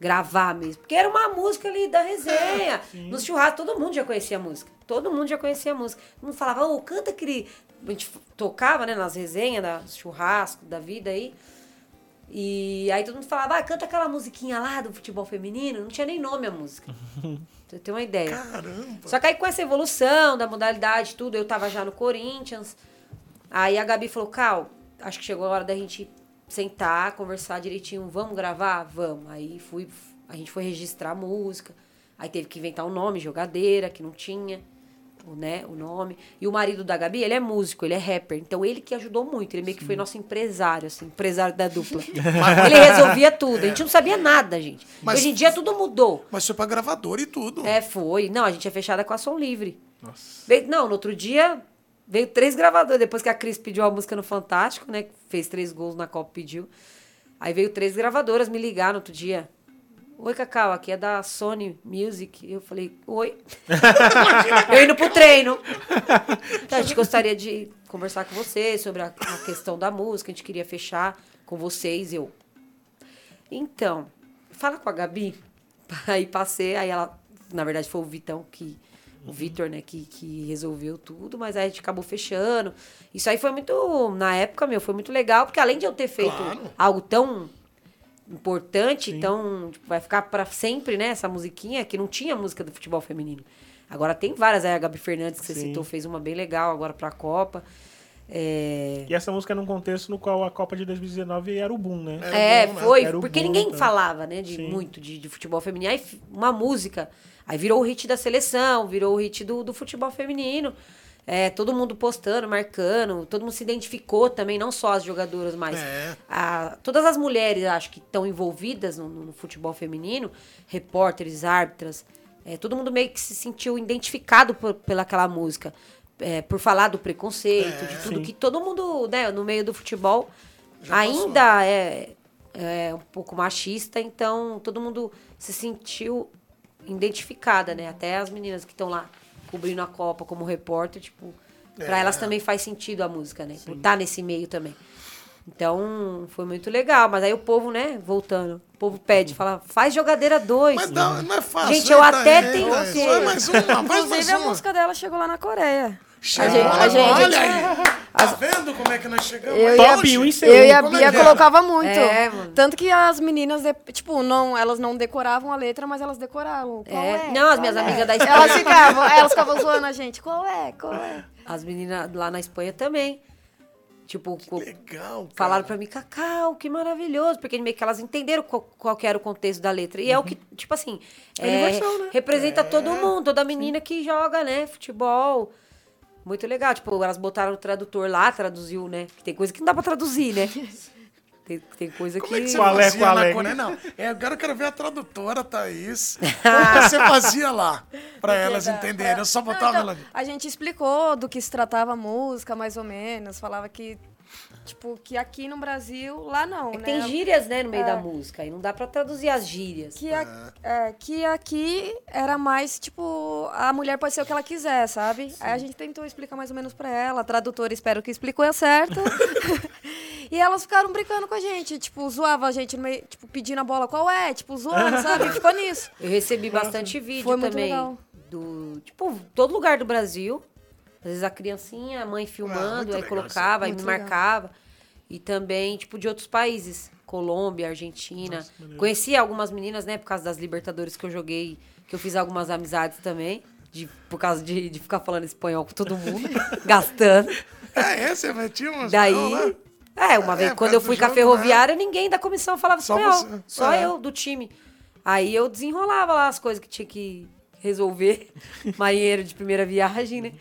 gravar mesmo. Porque era uma música ali da resenha. *laughs* no churrasco, todo mundo já conhecia a música. Todo mundo já conhecia a música. Mundo falava, ô, canta aquele. A gente tocava, né, nas resenhas, da churrasco, da vida aí. E aí todo mundo falava, ah, canta aquela musiquinha lá do futebol feminino. Não tinha nem nome a música. *laughs* pra você ter uma ideia. Caramba. Só que aí com essa evolução da modalidade, tudo, eu tava já no Corinthians. Aí a Gabi falou, Cal, acho que chegou a hora da gente sentar, conversar direitinho. Vamos gravar? Vamos. Aí fui, a gente foi registrar a música. Aí teve que inventar um nome, jogadeira, que não tinha. O, né, o nome. E o marido da Gabi, ele é músico, ele é rapper. Então ele que ajudou muito. Ele meio que foi nosso empresário, assim, empresário da dupla. *laughs* ele resolvia tudo. A gente não sabia nada, gente. Mas- Hoje em dia tudo mudou. Mas foi pra gravador e tudo. É, foi. Não, a gente é fechada com a Som Livre. Nossa. Veio- não, no outro dia veio três gravadores. Depois que a Cris pediu a música no Fantástico, né? Fez três gols na Copa, pediu. Aí veio três gravadoras me ligar no outro dia. Oi, Cacau, aqui é da Sony Music. Eu falei, oi. *laughs* eu indo pro treino. Então, *laughs* a gente gostaria de conversar com você sobre a, a questão da música. A gente queria fechar com vocês. Eu, então, fala com a Gabi. *laughs* Aí passei, aí ela, na verdade, foi o Vitão que. O Vitor, né, que, que resolveu tudo, mas aí a gente acabou fechando. Isso aí foi muito. Na época, meu, foi muito legal, porque além de eu ter feito Claro. algo tão importante, tão. tipo, vai ficar pra sempre, né, essa musiquinha, que não tinha música do futebol feminino. Agora tem várias, aí a Gabi Fernandes, que você Sim. citou, fez uma bem legal agora pra Copa. É, E essa música é num contexto no qual a Copa de 2019 era o boom, né? Era É, bom, né? foi, o porque boom, ninguém tá? falava, né, de Sim. muito de, de futebol feminino. Aí uma música, aí virou o hit da seleção, virou o hit do, do futebol feminino. É, todo mundo postando, marcando, todo mundo se identificou também, não só as jogadoras, mas É. a- todas as mulheres, acho que estão envolvidas no, no futebol feminino, repórteres, árbitras, é, todo mundo meio que se sentiu identificado por, pelaquela música, é, por falar do preconceito, de tudo Sim. que todo mundo, né, no meio do futebol ainda é, é um pouco machista, então todo mundo se sentiu identificada, né? Até as meninas que estão lá cobrindo a Copa como repórter, tipo, pra É. elas também faz sentido a música, né? Por estar nesse meio também. Então, foi muito legal. Mas aí o povo, né, voltando, o povo pede, fala, faz jogadeira 2. Mas não, não é fácil. Gente, eu Eita, até eita, tentei. Só mais uma, faz mais Inclusive, a uma. música dela chegou lá na Coreia. Chegou, gente- a gente- olha aí. Tá vendo como é que nós chegamos? Eu aí e a hoje? Top 1 em Seul. Eu e a é Bia que é? colocava muito. É. Tanto que as meninas, de- tipo, não, elas não decoravam a letra, mas elas decoravam. Qual É. é? Não, as minhas é? amigas da Espanha. Elas ficavam, elas ficavam zoando a gente. Qual é? Qual é? As meninas lá na Espanha também. Tipo, co- Legal, cara. Falaram pra mim, Cacau, que maravilhoso, porque meio que elas entenderam qual, qual que era o contexto da letra. E é o que, tipo assim, é, né? representa todo mundo, toda menina que joga, né, futebol. Muito legal. Tipo, elas botaram o tradutor lá, traduziu, né? Que tem coisa que não dá pra traduzir, né? *laughs* Tem, tem coisa Como é que você Qual é, qual na é? Não, é, agora eu quero ver a tradutora, Thaís. *laughs* Como você fazia lá, pra elas entenderem? Eu só botava Não, ela... então, a gente explicou do que se tratava a música, mais ou menos. Falava que, tipo, que aqui no Brasil, lá não, É né? tem gírias, né, no meio É. da música. E não dá pra traduzir as gírias. Que, a- é, que aqui era mais, tipo, a mulher pode ser o que ela quiser, sabe? Aí a gente tentou explicar mais ou menos pra ela. A tradutora, espero que explicou certo. *laughs* *laughs* e elas ficaram brincando com a gente, tipo, zoava a gente no meio, tipo, pedindo a bola, qual é? Tipo, zoando, sabe? Ficou nisso. Eu recebi bastante vídeo Foi muito também. legal. Do, tipo, todo lugar do Brasil. Às vezes a criancinha, a mãe filmando, Ah, aí legal colocava, aí me marcava. E também, tipo, de outros países. Colômbia, Argentina. Conheci algumas meninas, né, por causa das Libertadores que eu joguei, que eu fiz algumas amizades também. De, por causa de, de ficar falando espanhol com todo mundo, *laughs* gastando. É, esse é metiu umas Daí. né? É, uma É, vez, por quando eu fui com a ferroviária, ninguém da comissão falava Só espanhol. você. Só É. eu, do time. Aí eu desenrolava lá as coisas que tinha que resolver. *laughs* Marinheiro de primeira viagem, né?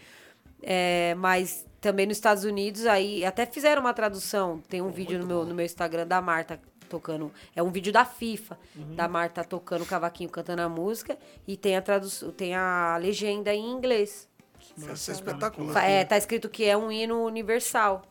É, mas também nos Estados Unidos, aí até fizeram uma tradução. Tem um vídeo no meu, no meu Instagram da Marta tocando. É um vídeo da FIFA, Uhum. da Marta tocando cavaquinho, cantando a música. E tem a, tradução, tem a legenda em inglês. Isso é espetacular. É, tá escrito que é um hino universal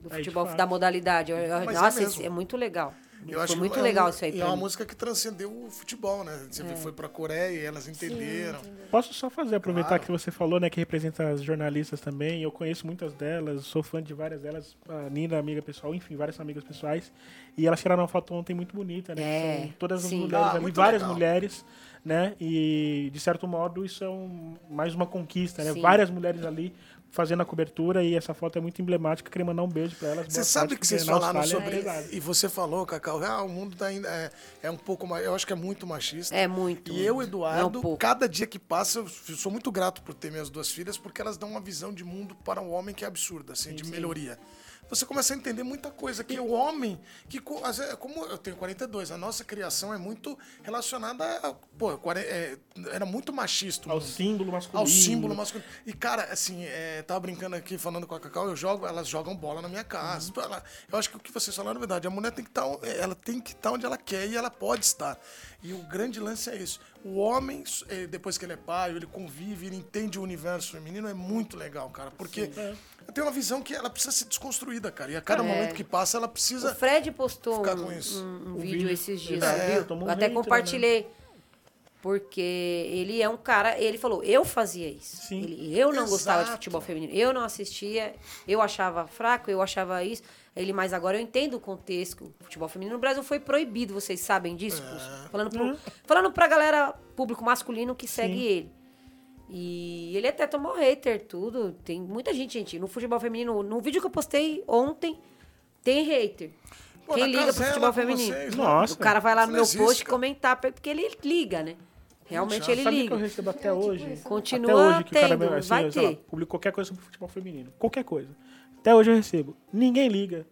do Aí, de futebol da modalidade. Eu- eu- Mas é nossa, esse é muito legal. Eu acho Foi muito é legal um- isso aí é uma mim. música que transcendeu o futebol, né? Você foi pra Coreia e elas entenderam. Posso só fazer, aproveitar Claro. que você falou, né, que representa as jornalistas também. Eu conheço muitas delas, sou fã de várias delas. A Nina, amiga pessoal, enfim, várias amigas pessoais. E elas tiraram uma foto ontem muito bonita, né? É, São todas as sim. mulheres Ah, ali, várias legal. mulheres, né? E, de certo modo, isso é um- mais uma conquista, né? Sim. Várias mulheres ali fazendo a cobertura e essa foto é muito emblemática. Queria mandar um beijo pra elas. Você Boa sabe que vocês falaram sobre. é. E você falou, Cacau, ah, o mundo tá ainda. É, é um pouco mais. Eu acho que é muito machista. É muito. E eu, Eduardo, pouco. cada dia que passa, eu sou muito grato por ter minhas duas filhas, porque elas dão uma visão de mundo para o homem que é absurda, assim, de melhoria. Você começa a entender muita coisa, que o homem, que vezes, como eu tenho 42, a nossa criação é muito relacionada a. Pô, é, era muito machista. Ao símbolo masculino. Ao símbolo masculino. E, cara, assim, é, tava brincando aqui, falando com a Cacau, eu jogo, elas jogam bola na minha casa. Uhum. Ela- eu acho que o que vocês falaram é verdade. A mulher tem que estar, ela tem que estar onde ela quer e ela pode estar. E o grande lance é isso. O homem, eh, depois que ele é pai, ele convive, ele entende o universo feminino, é muito legal, cara. Porque eu tenho uma visão que ela precisa ser desconstruída, cara. E a cada É. momento que passa, ela O precisa. Fred postou ficar um, com isso. um- um O vídeo vídeo. esses dias, É, um Eu até hater, né? Porque ele é um cara, ele falou, eu fazia isso. Sim. Ele, eu não gostava de Exato. futebol feminino, eu não assistia, eu achava fraco, eu achava isso. Ele, mas agora eu entendo o contexto. O futebol feminino no Brasil foi proibido, vocês sabem disso? É. Falando, pro, falando pra galera, público masculino que segue ele. E ele até tomou hater, tudo. Tem muita gente, gente. No futebol feminino, no vídeo que eu postei ontem, tem hater. Pô, Quem liga pro futebol feminino? vocês, né? Nossa. O cara vai lá no meu post comentar, porque ele liga, né? Realmente ele Sabe o que liga. eu recebo até hoje? Continua até hoje que o cara assim, vai sei lá, ter. publica qualquer coisa sobre futebol feminino. Qualquer coisa. Até hoje eu recebo. Ninguém liga.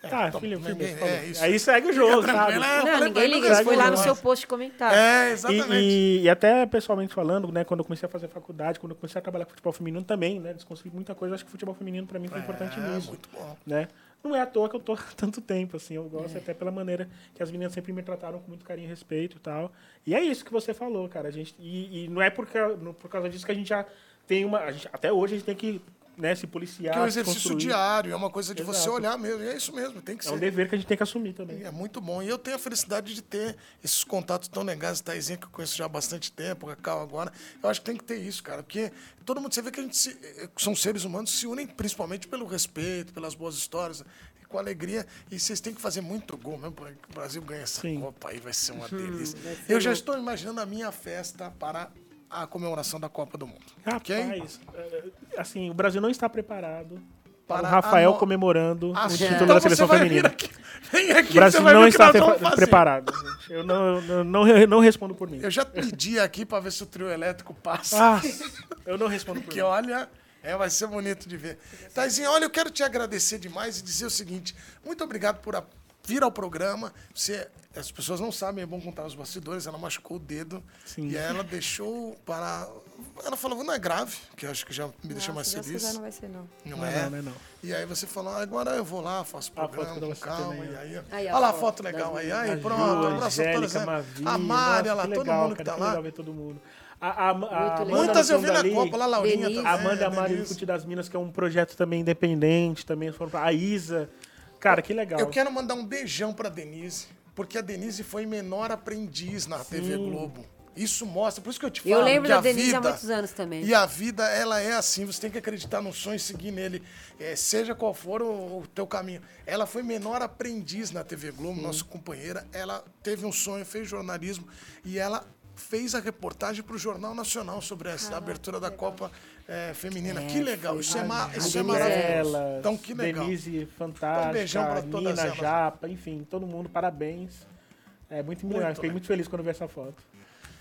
tá, então, filho, filho, ninguém- falou. é isso. Aí segue o jogo, Fica sabe? é. Não, ninguém ele, liga. Ele foi lá no seu post comentar. É, E, exatamente. e- e até pessoalmente falando, né, quando eu comecei a fazer faculdade, quando eu comecei a trabalhar com futebol feminino também, né, desconstruí muita coisa, acho que o futebol feminino pra mim foi importante é, nisso, muito bom. né? Não é à toa que eu tô há tanto tempo, assim, eu gosto até pela maneira que as meninas sempre me trataram com muito carinho e respeito e tal. E é isso que você falou, cara, a gente, e, e não é porque, não- por causa disso que a gente já tem uma, gente- até hoje a gente tem que, né, se policiar, Que é um exercício construir. diário, é uma coisa de você Exato. olhar mesmo. E é isso mesmo, tem que É um ser. dever que a gente tem que assumir também. É muito bom. E eu tenho a felicidade de ter esses contatos tão legais. Taizinha, que eu conheço já há bastante tempo, Cacau agora. Eu acho que tem que ter isso, cara. Porque todo mundo, você vê que a gente se- eh, são seres humanos que se unem principalmente pelo respeito, pelas boas histórias, e com alegria. E vocês têm que fazer muito gol mesmo, para que o Brasil ganhe essa Sim. Copa aí, vai ser uma delícia. vai ser Eu já estou imaginando a minha festa para a comemoração da Copa do Mundo. Rapaz, é, assim, o Brasil não está preparado para, o Rafael a comemorando Ah, o sim. título Então da seleção feminina. aqui. Vem aqui, O Brasil não está preparado. gente. Eu não, não, não, eu não respondo por mim. Eu já pedi aqui para ver se o trio elétrico passa. Ah, eu não respondo por Que mim. olha, é, vai ser bonito de ver. Taizinha, olha, eu quero te agradecer demais e dizer o seguinte: muito obrigado por a- vir ao programa. Você, as pessoas não sabem, é bom contar os bastidores. Ela machucou o dedo Sim. e ela deixou para. Ela falou, não é grave, que eu acho que já me deixa Não, mais feliz. quiser, não vai ser, não. Não, Não, é? não, não é não. E aí você falou, ah, agora eu vou lá, faço A foto programa com calma. também, e aí, Aí, a olha lá a foto legal aí. Aí, pronto, Ju, abraço a Angélica, todas. né? Mavi, A Mari, nossa, olha lá, todo legal, mundo que cara, tá que lá. legal ver todo mundo. A, a, a, Muito Amanda legal. Muitas eu vi na Dali, Copa, lá Laurinha Denise. também. Amanda a Amari do Denise. Fute das Minas, que é um projeto também independente, também foram pra, a Isa. Cara, que legal. Eu quero mandar um beijão pra Denise, porque a Denise foi menor aprendiz na TV Globo. Isso mostra, por isso que eu te falo Eu lembro que da a Denise vida, há muitos anos também. E a vida, ela é assim, você tem que acreditar no sonho e seguir nele, é, seja qual for o, o teu caminho. Ela foi menor aprendiz na TV Globo, nossa companheira, ela teve um sonho, fez jornalismo e ela fez a reportagem para o Jornal Nacional sobre essa abertura da Copa é, Feminina. que legal, isso é, ma- isso é maravilhoso. Então, que legal. Denise, Então, um beijão fantástica, pra todas Nina, elas. Japa, enfim, todo mundo, parabéns. É muito milionário, fiquei legal. muito feliz quando vi essa foto.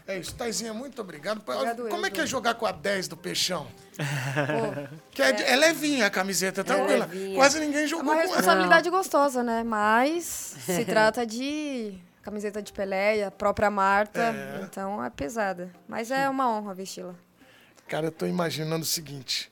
É isso, Taizinha, muito obrigado. Obrigado, Como é Edu. que é jogar com a 10 do Peixão? Pô, Que é, de- é levinha a camiseta, tranquila. levinha. Quase ninguém é jogou uma com ela. responsabilidade gostosa, né? Mas se *laughs* trata de camiseta de Pelé, a própria Marta, então é pesada. Mas é uma honra vesti-la. Cara, eu tô imaginando o seguinte.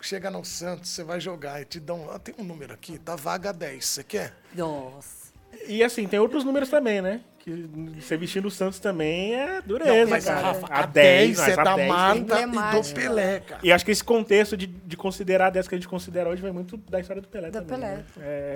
Chega no Santos, você vai jogar e te dão. Ah, tem um número aqui, tá vaga 10. Você quer? Nossa. E assim, tem outros números também, né? Que você vestindo o Santos também é dureza, Não, mas cara. Rafa, a a 10, 10 mas é a da 10 Marta e do Emblemática. Pelé, cara. E acho que esse contexto de, de considerar a 10 que a gente considera hoje vai muito da história do Pelé Da também. Pelé. né?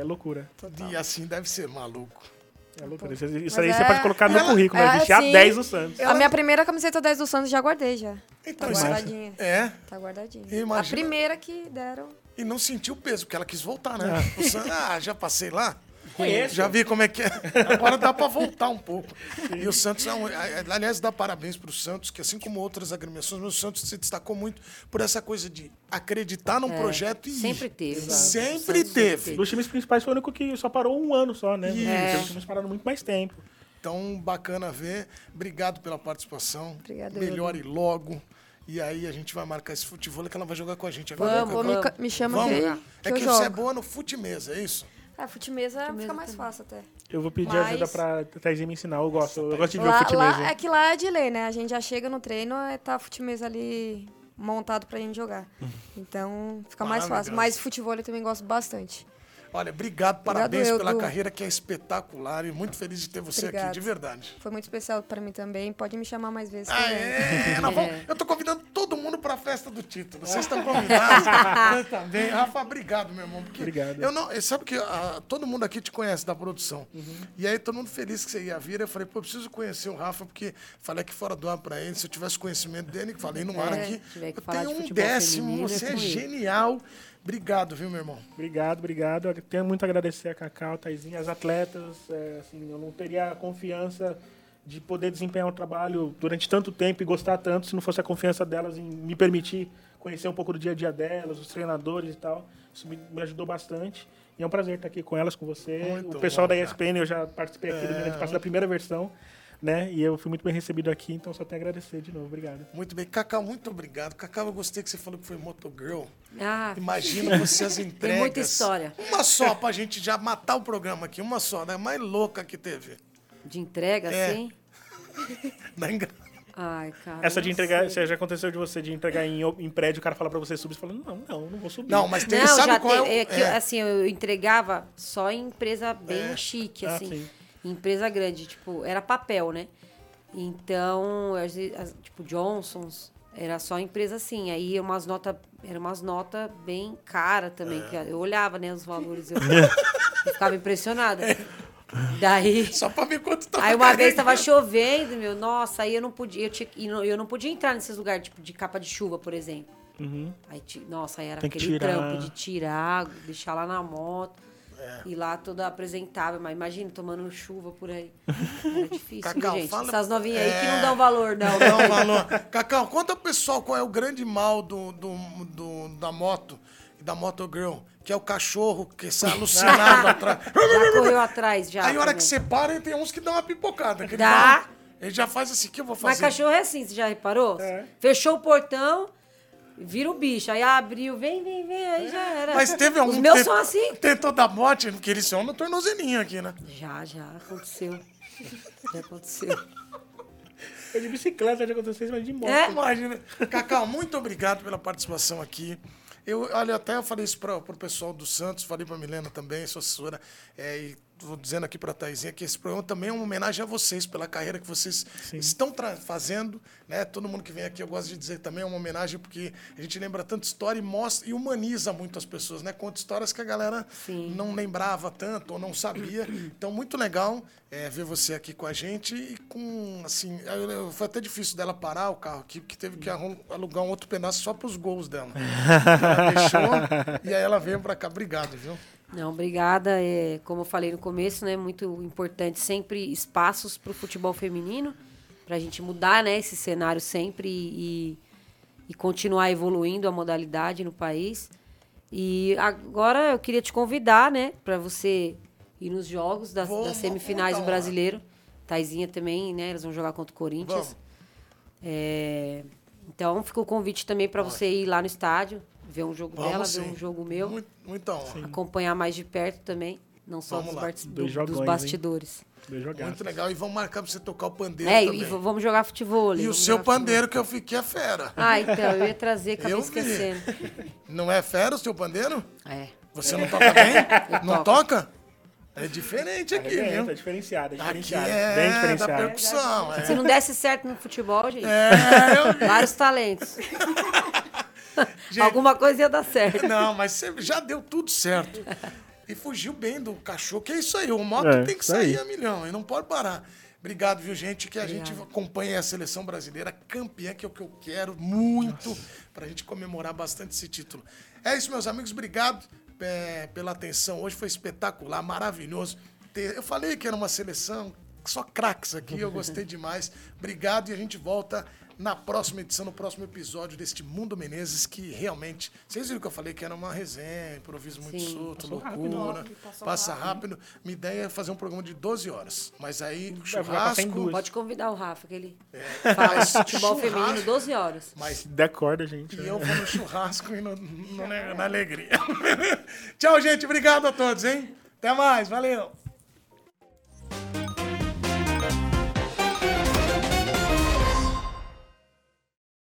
É, loucura. E assim deve ser maluco. É loucura. Isso, isso aí você é- pode colocar no ela- currículo, né? é Vestir a assim, 10 do Santos. A minha primeira camiseta 10 do Santos já guardei já. Então, Tá guardadinha. É, Tá guardadinha. Eu imagino- A primeira que deram. e não sentiu peso, porque ela quis voltar, né? O Santos, ah, já passei lá. Conheço. Já vi como é que é. Agora dá pra voltar um pouco. E o Santos, é um, aliás, dá parabéns pro Santos, que assim como outras agremiações, mas o Santos se destacou muito por essa coisa de acreditar num projeto e sempre teve. Sempre Santos sempre teve. Dos times principais foi o único que só parou um ano só, né? Isso. Os times pararam muito mais tempo. Então, bacana ver. Obrigado pela participação. Obrigada, Melhore logo. E aí a gente vai marcar esse futebol que ela vai jogar com a gente agora. Vamos, Cacau? me, chama Vamos. que, É que eu que jogo. você é boa no fute-mesa, é isso? É, fute-mesa fica Fute-mesa mais também. fácil até. Eu vou pedir Mas- ajuda pra Thaisinha me ensinar. Eu gosto. Eu gosto de ver o Lá, fute lá, mesmo. é que lá é de lei, né? A gente já chega no treino, é tá fute-mesa ali montado pra gente jogar. Então fica mais fácil. Mas futebol eu também gosto bastante. Olha, obrigado, parabéns eu, pela Du. carreira que é espetacular e muito feliz de ter você aqui, de verdade. Foi muito especial pra mim também. Pode me chamar mais vezes. que eu Ah, é, nós vamos- *laughs* eu tô convidando todo mundo pra festa do título. Vocês estão convidados. *laughs* Você também. Rafa, obrigado, meu irmão. Porque Obrigado. Eu não, sabe que ah, todo mundo aqui te conhece da produção. Uhum. E aí, todo mundo feliz que você ia vir. Eu falei, pô, eu preciso conhecer o Rafa, porque falei aqui fora do ar pra ele. Se eu tivesse conhecimento dele, falei no ar É, aqui. tiver que Eu tenho um décimo, feminino, você é é genial. Obrigado, viu, meu irmão? Obrigado, obrigado. Tenho muito a agradecer a Cacau, a Taizinha, as atletas. é, assim, eu não teria a confiança de poder desempenhar um trabalho durante tanto tempo e gostar tanto se não fosse a confiança delas em me permitir conhecer um pouco do dia a dia delas, os treinadores e tal. Isso me, me ajudou bastante. E é um prazer estar aqui com elas, com você. Muito o pessoal bom, da. ESPN, eu já participei aqui do Grande Passo da primeira versão, né? E eu fui muito bem recebido aqui, então só tenho a agradecer de novo. Obrigado. Muito bem. Cacau, muito obrigado. Cacau, eu gostei que você falou que foi Motogirl. Ah, Imagina *laughs* você as entregas. muita história. Uma só pra gente já matar o programa aqui. Uma só, né? Mais louca que teve. de entrega, É. assim? *laughs* Da engra- Ai, cara. Essa de entregar, sei. já aconteceu de você de entregar em, em prédio, o cara fala pra você subir, você fala, não, não, não vou subir. Não, mas tem, Não, sabe já qual é o... te- é que, é. assim, eu entregava só em empresa bem É. chique, Ah, assim. sim. Em empresa grande, tipo, era papel, né? Então, vezes, as- tipo, Johnson's, era só empresa assim. Aí umas notas, era umas notas bem cara também. É. que eu olhava, né, os valores, eu, *laughs* eu ficava impressionada. Daí. Só pra ver quanto tá Aí uma vez tava chovendo, meu, nossa, aí eu não podia, eu, tinha, eu não podia entrar nesses lugares, tipo, de capa de chuva, por exemplo. Uhum. Aí, nossa, aí era Tem que aquele tirar. trampo de tirar, deixar lá na moto. É. E lá toda apresentável, mas imagina tomando chuva por aí. *laughs* Era difícil, Cacau, gente? fala- Essas novinhas aí que É. não dão valor, não. Não, valor. Cacau, conta pro pessoal qual é o grande mal do, do, do- da moto da Motogirl, que é o cachorro que sai alucinado *laughs* atrás. Já correu atrás, já. Aí a hora que você para, tem uns que dão uma pipocada. que ele Dá. fala- Ele já faz assim, que eu vou Mas fazer? cachorro é assim, você já reparou? É. Fechou o portão, vira o bicho. Aí abriu, vem, vem, vem, aí já era. Mas teve algum Os meus que são assim. tentou dar bote, porque eles são no tornozelinho aqui, né? Já, já aconteceu. Já aconteceu. Eu de bicicleta já aconteceu isso, mas de moto. É? Imagina. Cacau, muito obrigado pela participação aqui. Eu, olha, até eu falei isso para o pessoal do Santos, falei para Milena também, sua assessora, é, e vou dizendo aqui para a Taizinha que esse programa também é uma homenagem a vocês, pela carreira que vocês estão tra- fazendo. Né? Todo mundo que vem aqui, eu gosto de dizer também, é uma homenagem porque a gente lembra tanta história e mostra e humaniza muito as pessoas, né? Conta histórias que a galera Sim. não lembrava tanto ou não sabia. *clears throat* Então, muito legal é, ver você aqui com a gente e com, assim, eu- foi até difícil dela parar o carro aqui, porque teve que arrum- alugar um outro pedaço só para os gols dela. *laughs* ela deixou e aí ela veio para cá. Obrigado, viu? Não, obrigada. É, como eu falei no começo, né, muito importante sempre espaços para o futebol feminino. pra gente mudar, né, esse cenário sempre e, e continuar evoluindo a modalidade no país. E agora eu queria te convidar, né, para você ir nos jogos das, das semifinais do brasileiro. Taizinha também, né? Eles vão jogar contra o Corinthians. É, então fica o convite também para você ir lá no estádio, ver um jogo Vamos dela, sim. ver um jogo meu, Muito, muita honra. acompanhar mais de perto também, não só Vamos dos, do- jogões, dos hein? bastidores. Jogaços. Muito legal. E vamos marcar pra você tocar o pandeiro É, e, também. e vamos jogar futebol. E o seu pandeiro que eu fiquei é fera. Ah, então, eu ia trazer, acabei Eu vi. esquecendo. *laughs* Não é fera o seu pandeiro? É. Você não toca bem? *laughs* Não toco. toca? É diferente aqui, É, viu? tá diferenciado, é Aqui diferenciado. é Bem da diferenciado. percussão. Se É, não desse certo no futebol, gente, é eu vi. vários talentos. *laughs* *laughs* Gente, Alguma coisa ia dar certo. Não, mas você já deu tudo certo. E fugiu bem do cachorro, que é isso aí. O moto É, tem que sair aí. a milhão, e não pode parar. Obrigado, viu, gente? Que a gente acompanhe a seleção brasileira campeã, que é o que eu quero muito, pra gente comemorar bastante esse título. É isso, meus amigos. Obrigado é, pela atenção. Hoje foi espetacular, maravilhoso. Eu falei que era uma seleção só craques aqui, eu gostei *laughs* demais. Obrigado e a gente volta na próxima edição, no próximo episódio deste Mundo Menezes, que realmente. Vocês viram que eu falei que era uma resenha, improviso muito Sim. solto, loucura. rápido. Passa rápido. Minha ideia é fazer um programa de 12 horas. Mas aí, churrasco. Pode convidar o Rafa, que ele É, mas futebol churrasco- feminino 12 horas. Mas Se der corda, gente. e eu vou no churrasco e no- no- *laughs* na alegria. *laughs* Tchau, gente. Obrigado a todos, hein? Até mais. Valeu.